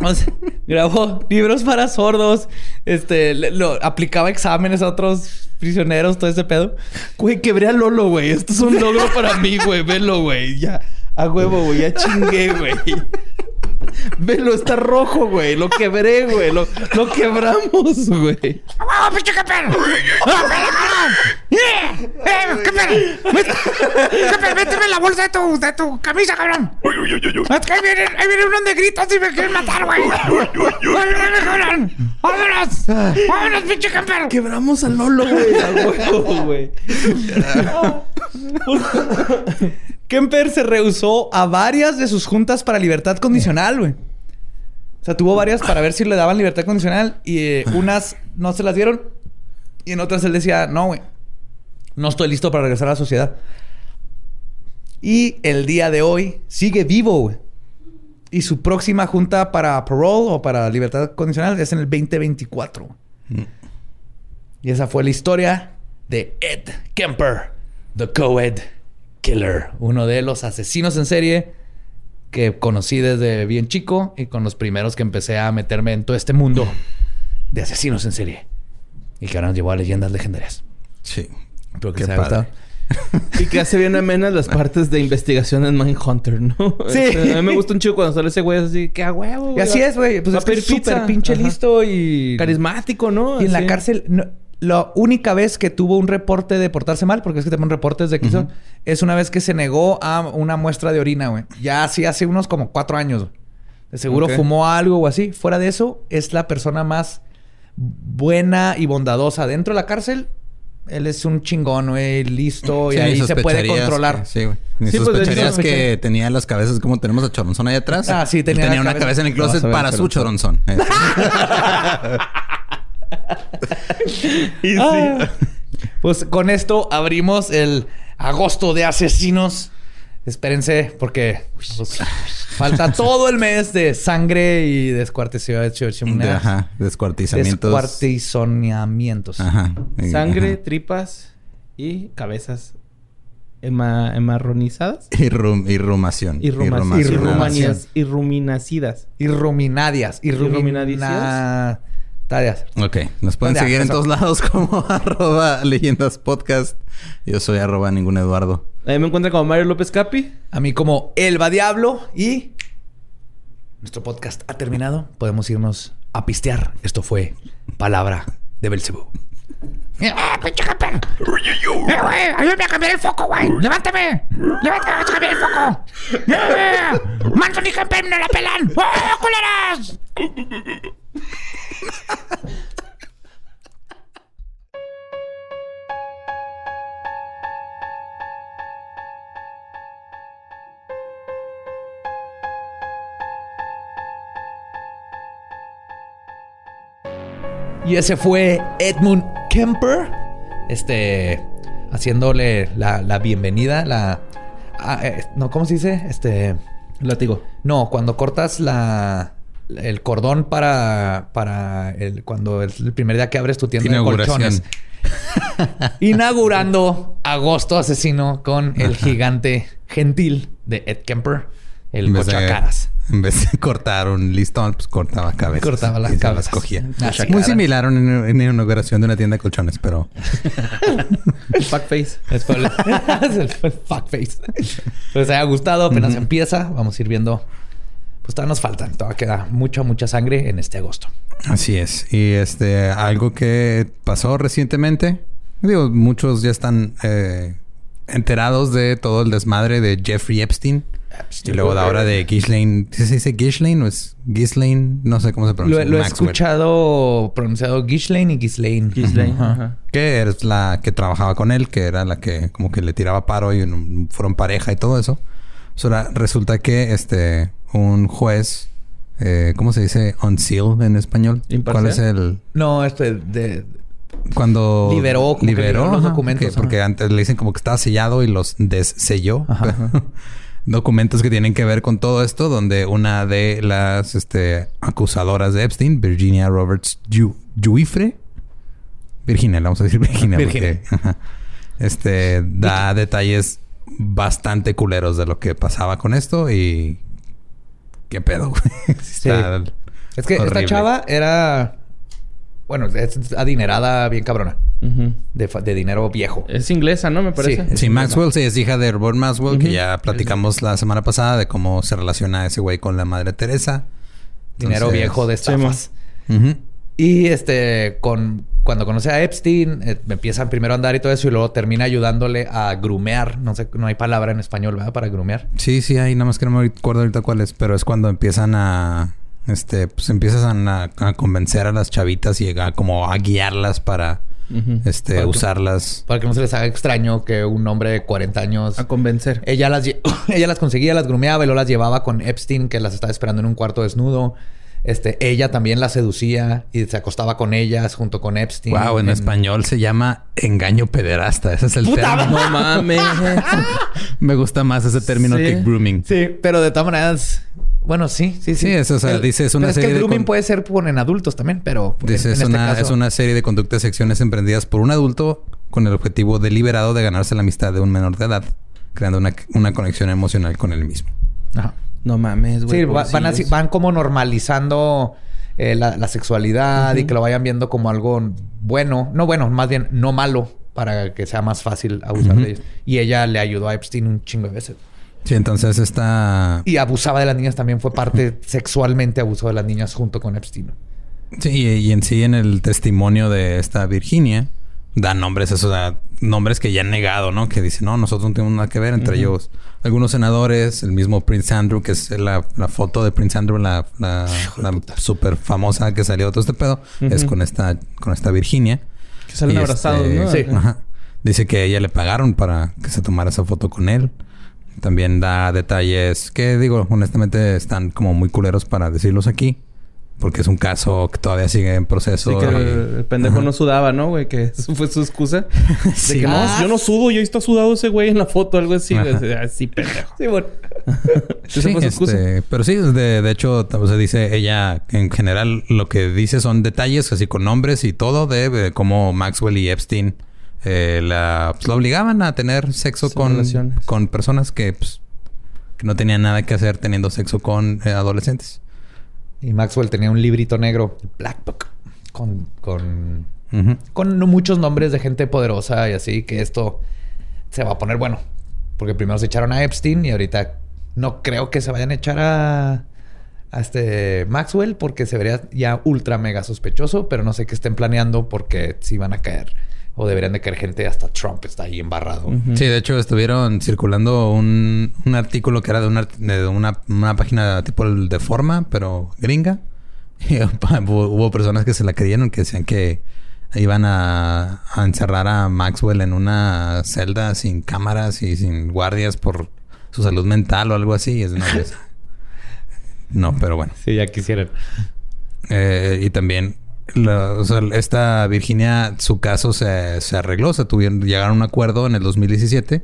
Grabó libros para sordos. Este, lo, aplicaba exámenes a otros prisioneros, todo ese pedo. Güey, quebré a Lolo, güey. Esto es un logro para mí, güey. Velo, güey. Ya. A huevo, güey. Ya chingué, güey. Velo, está rojo, güey. Lo quebré, güey. Lo, lo quebramos, güey. ¡A huevo, pinche cabrón! ¡Yeah! ¡Eh, Kemper! Met- ¡Kemper, méteme la bolsa de tu, de tu camisa, cabrón! Es que ahí vienen, ahí vienen unos negritos y me quieren matar, güey. ¡Vámonos, cabrón! ¡Vámonos! ¡Vámonos, pinche Kemper! Quebramos a Lolo, güey. A huevo, güey. Kemper se rehusó a varias de sus juntas para libertad condicional, güey. O sea, tuvo varias para ver si le daban libertad condicional y eh, unas no se las dieron y en otras él decía, no, güey, no estoy listo para regresar a la sociedad. Y el día de hoy sigue vivo, güey. Y su próxima junta para parole o para libertad condicional es en el 2024. güey. Y esa fue la historia de Ed Kemper, The Co-Ed Killer, uno de los asesinos en serie que conocí desde bien chico y con los primeros que empecé a meterme en todo este mundo de asesinos en serie. Y que ahora nos llevó a leyendas legendarias. Sí. Espero que gustado. Y que hace bien amenas las partes de investigación en Mindhunter, ¿no? Sí. Este, a mí me gusta un chico cuando sale ese güey así, que a huevo. Y así es, güey. Pues Va es súper pinche Ajá. listo y... Carismático, ¿no? Y en la cárcel, no- la única vez que tuvo un reporte de portarse mal, porque es que te ponen reportes de que hizo, es una vez que se negó a una muestra de orina, güey. Ya así hace unos como cuatro años. güey. De seguro fumó algo o así. Fuera de eso, es la persona más buena y bondadosa. Dentro de la cárcel, él es un chingón, güey, listo. y ahí se puede controlar. que- sí, güey. Ni Sí, pues, sospecharías que tenía las cabezas como tenemos a Choronzón ahí atrás. Ah, sí, Él tenía la una cabeza- cabeza en el closet para su Choronzón. Ah. Pues con esto abrimos el agosto de asesinos. Espérense, porque pues, falta todo el mes de sangre y descuartización. De- Ajá. Descuartizamientos. Descuartizonamientos. Ajá. Y- Sangre, ajá. tripas y cabezas ema- emarronizadas. Y, rum- y rumación. Y, rumas- rumación. Ok. Nos pueden Ya, seguir en todos lados como arroba leyendas podcast. Yo soy arroba ningún Eduardo. Ahí me encuentran como Mario López Capi. A mí como Elba Diablo y nuestro podcast ha terminado. Podemos irnos a pistear. Esto fue Palabra de Belcebú. ¡Eh, pinche Kemper! ¡Eh, güey! ¡Ayúdame a cambiar el foco, güey! ¡Levántame! ¡Levántame! ¡Vamos a cambiar el foco! ¡Eh! ¡Manson y Kemper no la pelan! ¡Oh, culeras! Y ese fue Edmund Kemper. Este. Haciéndole la, la bienvenida. La. ah, eh, no, ¿cómo se dice? Este. Látigo. No, cuando cortas la. El cordón para. Para el. Cuando es el primer día que abres tu tienda de colchones. Inaugurando Agosto Asesino con el gigante gentil de Ed Kemper. El cochacaras. En vez de cortar un listón, pues cortaba cabezas. Cortaba las Y cabezas. cogía. Así. Muy similar a una, inauguración de una tienda de colchones, pero... Fuckface. Es el, el fuckface. Pues les haya gustado, apenas empieza. Vamos a ir viendo. Pues todavía nos faltan. Todavía queda mucha, mucha sangre en este agosto. Así es. Y este, algo que pasó recientemente. Digo, muchos ya están eh, enterados de todo el desmadre de Jeffrey Epstein. Y luego ahora de Ghislaine... ¿Sí se dice Ghislaine o es Ghislaine? No sé cómo se pronuncia. lo he escuchado pronunciado Ghislaine y Ghislaine. Ghislaine. Que es la que trabajaba con él, que era la que como que le tiraba paro y un- fueron pareja y todo eso. Ahora resulta que este un juez, eh, ¿cómo se dice? Unsealed en español. Imparcial. ¿Cuál es el No, este de... cuando Liberó, como liberó los documentos, que- porque antes le dicen como que estaba sellado y los desselló. Documentos que tienen que ver con todo esto, donde una de las este, acusadoras de Epstein, Virginia Roberts Ju- Juifre, Virginia, vamos a decir Virginia, Virginia. porque este da detalles bastante culeros de lo que pasaba con esto y qué pedo, güey. Sí Es que esta chava era... Bueno, es adinerada bien cabrona. De, dinero viejo. Es inglesa, ¿no? Me parece. Sí. Sí, Maxwell sí es hija de Robert Maxwell, que Ujú. ya platicamos la semana pasada de cómo se relaciona ese güey con la madre Teresa. Dinero Entonces- viejo de estafas. Ujú. Y este, con cuando conoce a Epstein, eh, empiezan primero a andar y todo eso, y luego termina ayudándole a grumear. No sé, no hay palabra en español, ¿verdad? Para grumear. Sí, sí, hay, nada más que no me acuerdo ahorita cuál es, pero es cuando empiezan a. Este, pues empiezan a, a convencer a las chavitas y a como a guiarlas para este Para que- usarlas. Para que no se les haga extraño que un hombre de 40 años. A convencer. Ella las, ella las conseguía, las grumeaba y luego las llevaba con Epstein, que las estaba esperando en un cuarto desnudo. Este, ella también las seducía y se acostaba con ellas junto con Epstein. Wow, en, español se llama engaño pederasta. Ese es el ¡Puta término. No mames. Me gusta más ese término Sí. que grooming. Sí, pero de todas maneras. Bueno, sí, sí, sí. Sí, eso, o sea, dice, es una pero es que serie el de grooming con- puede ser por en adultos también, pero. Dice, en es, este una, caso- es una serie de conductas y acciones emprendidas por un adulto con el objetivo deliberado de ganarse la amistad de un menor de edad, creando una, una conexión emocional con él mismo. Ajá. No mames, güey. Sí, va- van, así- pobrecillos. van como normalizando eh, la, la sexualidad y que lo vayan viendo como algo bueno. No bueno, más bien no malo para que sea más fácil abusar de ellos. Y ella le ayudó a Epstein un chingo de veces. Sí, entonces esta... Y abusaba de las niñas también. Fue parte sexualmente abusó de las niñas junto con Epstein. Sí, y en sí en el testimonio de esta Virginia da nombres, esos nombres que ya han negado, ¿no? Que dicen, no, nosotros no tenemos nada que ver, entre ellos algunos senadores, el mismo Prince Andrew, que es la, la foto de Prince Andrew, la, la, la súper famosa que salió de todo este pedo, es con esta, con esta Virginia. Que salen abrazados, este, ¿no? Sí. Ajá. Ajá. Dice que a ella le pagaron para que se tomara esa foto con él. También da detalles que, digo, honestamente están como muy culeros para decirlos aquí. Porque es un caso que todavía sigue en proceso. Sí, que y- el, el pendejo Ajá. no sudaba, ¿no, güey? Que eso fue su excusa. De Sí. que no, Ah. yo no sudo, yo está sudado ese güey en la foto, algo así. güey. Ajá. Ah, Sí, pendejo. Sí, bueno. Sí, fue su excusa. este, pero sí, de, de hecho, o sea, dice ella, en general, lo que dice son detalles, así con nombres y todo, de, de cómo Maxwell y Epstein eh, la, pues, la obligaban a tener sexo con, relaciones. con personas que, pues, que no tenían nada que hacer teniendo sexo con eh, adolescentes. Y Maxwell tenía un librito negro, Black Book, con, con, con no muchos nombres de gente poderosa y así, que esto se va a poner bueno. Porque primero se echaron a Epstein y ahorita no creo que se vayan a echar a, a este Maxwell porque se vería ya ultra mega sospechoso, pero no sé qué estén planeando porque si van a caer o deberían de caer gente, hasta Trump está ahí embarrado. Sí, de hecho estuvieron circulando un, un artículo que era de una, de una, una página tipo el de forma, pero gringa. Y hubo, hubo personas que se la creyeron, que decían que iban a, a encerrar a Maxwell en una celda sin cámaras y sin guardias por su salud mental o algo así. Y es, no, es- no, pero bueno. Sí, ya quisieran. Eh, y también, la- o sea, esta Virginia, su caso se, se arregló, se tuvieron, llegaron a un acuerdo en el 2017,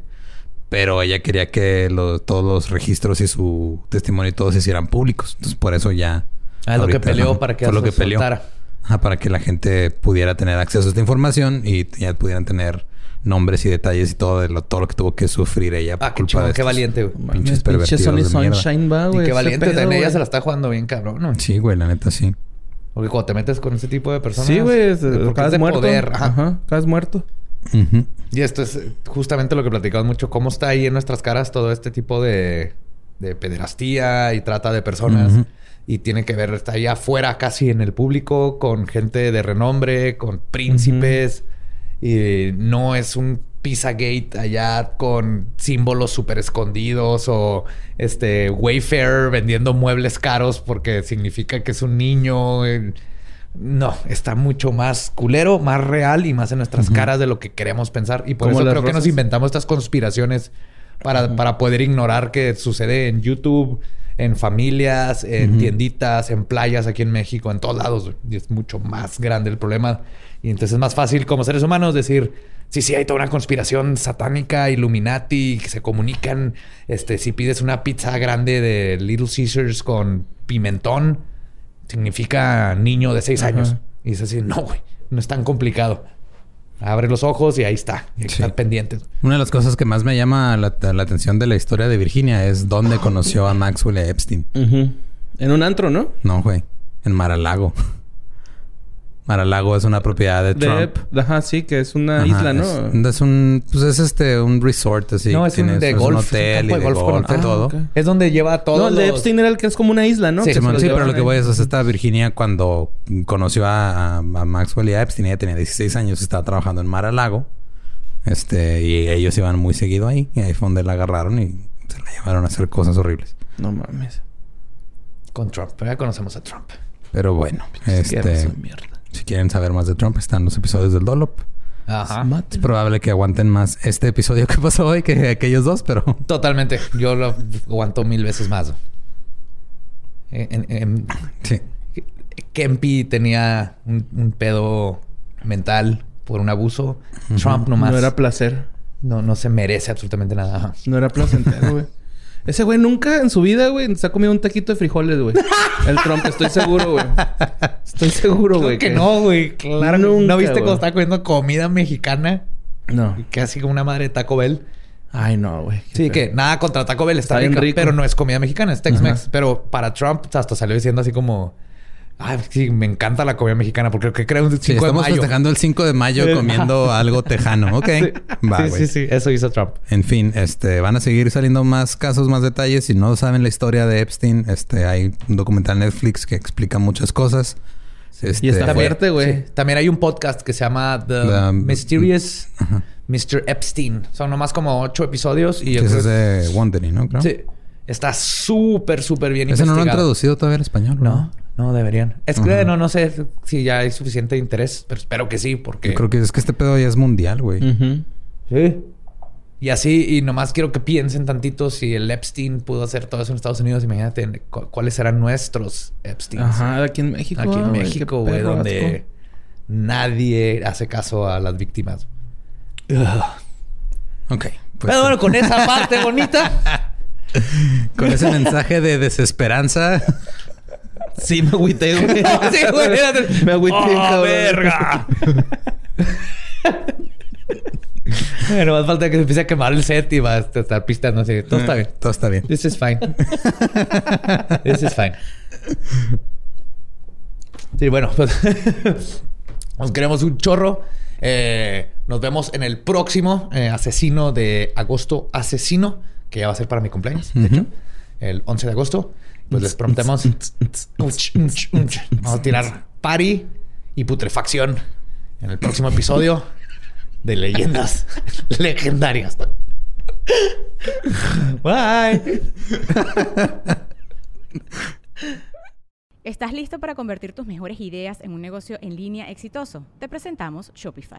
pero ella quería que lo- todos los registros y su testimonio y todo se hicieran públicos. Entonces, por eso ya. Ah, lo que peleó para que lo que peleó. Ajá, para que la gente pudiera tener acceso a esta información y ya pudieran tener nombres y detalles y todo de lo, todo lo que tuvo que sufrir ella por Ah, qué culpa chingón, de qué valiente, güey. Mames, pinches pinche pervertidos Sonny de mierda. Sunshine, va, güey. qué valiente pedo. Ella se la está jugando bien, cabrón. ¿no? Sí, güey, la neta sí. Porque cuando te metes con ese tipo de personas... Sí, güey. de muerto. poder. Ajá. Ajá. Acabas muerto. Y esto es justamente lo que platicamos mucho. Cómo está ahí en nuestras caras todo este tipo de, de pederastía y trata de personas. Y tiene que ver, está ahí afuera casi en el público con gente de renombre, con príncipes. Y no es un Pizzagate allá con símbolos súper escondidos o este Wayfair vendiendo muebles caros porque significa que es un niño. eh, No, está mucho más culero, más real y más en nuestras caras de lo que queremos pensar. Y por eso creo que nos inventamos estas conspiraciones para, para poder ignorar que sucede en YouTube, en familias, en tienditas, en playas aquí en México, en todos lados. Y es mucho más grande el problema. Y entonces es más fácil como seres humanos decir, sí, sí, hay toda una conspiración satánica, Illuminati, que se comunican. Este, si pides una pizza grande de Little Caesars con pimentón, significa niño de seis años. Y es así, no, güey, no es tan complicado. Abre los ojos y ahí está. Y hay que Sí. estar pendientes. Una de las cosas que más me llama la, la atención de la historia de Virginia es dónde conoció a Maxwell Epstein. En un antro, ¿no? No, güey. En Maralago. Maralago es una propiedad de De, Trump. ajá, sí, que es una Ajá, isla, ¿no? Es, es un... Pues es este... Un resort así. no, es un de es golf. un es un hotel y de golf, con- y Ah, todo. ok. Es donde lleva todo. no, el de Epstein era el que es como una isla, ¿no? Sí, sí, pero lo que voy es, o sea, esta Virginia cuando conoció a, a- a Maxwell y a Epstein, ella tenía 16 años, estaba trabajando en Mar-a-Lago. Este, y ellos iban muy seguido ahí. Y ahí fue donde la agarraron y se la llevaron a hacer cosas horribles. No mames. Con Trump. Pero ya conocemos a Trump. Pero bueno, este, mierda. Si quieren saber más de Trump, están los episodios del Dolop. Ajá. Es probable que aguanten más este episodio que pasó hoy que aquellos dos, pero Totalmente. Yo lo aguanto mil veces más. En, en- en- sí. Kempi tenía un, un pedo mental por un abuso. Trump nomás No no, era placer. no, se merece absolutamente nada. Ajá. No era placentero, güey. Ese güey nunca en su vida, güey, se ha comido un taquito de frijoles, güey. El Trump, estoy seguro, güey. Estoy seguro, güey. Creo que no, güey. Claro. Nunca, ¿No viste güey. cómo estaba comiendo comida mexicana? No. Que así como una madre de Taco Bell. Ay, no, güey. Sí, que nada contra Taco Bell está, Está bien rico. pero no es comida mexicana, es Tex-Mex. Pero para Trump hasta salió diciendo así como... Ay, sí, me encanta la comida mexicana porque creo que crea un 5 Sí, de estamos mayo. festejando el 5 de mayo comiendo algo tejano. Ok. Va, sí, güey. sí, sí. Eso hizo Trump. En fin, este, van a seguir saliendo más casos, más detalles. Si no saben la historia de Epstein, este, hay un documental en Netflix que explica muchas cosas. Este, Y está También- fuerte, güey. sí. También hay un podcast que se llama The The- Mysterious Mr. Epstein. Son nomás como ocho episodios y ese creo- es de ¿no? Creo. Sí. Está súper, súper bien Ese no lo han traducido todavía al español, No, no deberían. Es que Ajá. no, no sé si ya hay suficiente interés, pero espero que sí, porque... Yo creo que es que este pedo ya es mundial, güey. Sí. Y así, y nomás quiero que piensen tantito si el Epstein pudo hacer todo eso en Estados Unidos. Imagínate cu- cuáles serán nuestros Epsteins. Ajá, aquí en México. Aquí en México, güey, donde nadie hace caso a las víctimas. Ok. pues, Pero bueno, con esa parte bonita. con ese mensaje de desesperanza. Sí, me agüité, güey. Sí, güey, era- Me agüité, ¡Oh, cabrón. verga! bueno, más falta que se empiece a quemar el set y va a estar pisteando así. Todo está bien. Todo está bien. This is fine. This is fine. Sí, bueno, pues nos queremos un chorro. Eh, nos vemos en el próximo eh, asesino de agosto asesino, que ya va a ser para mi cumpleaños, de hecho, el 11 de agosto. Pues les prometemos. Vamos a tirar party y putrefacción en el próximo episodio de leyendas legendarias. Bye. ¿Estás listo para convertir tus mejores ideas en un negocio en línea exitoso? Te presentamos Shopify.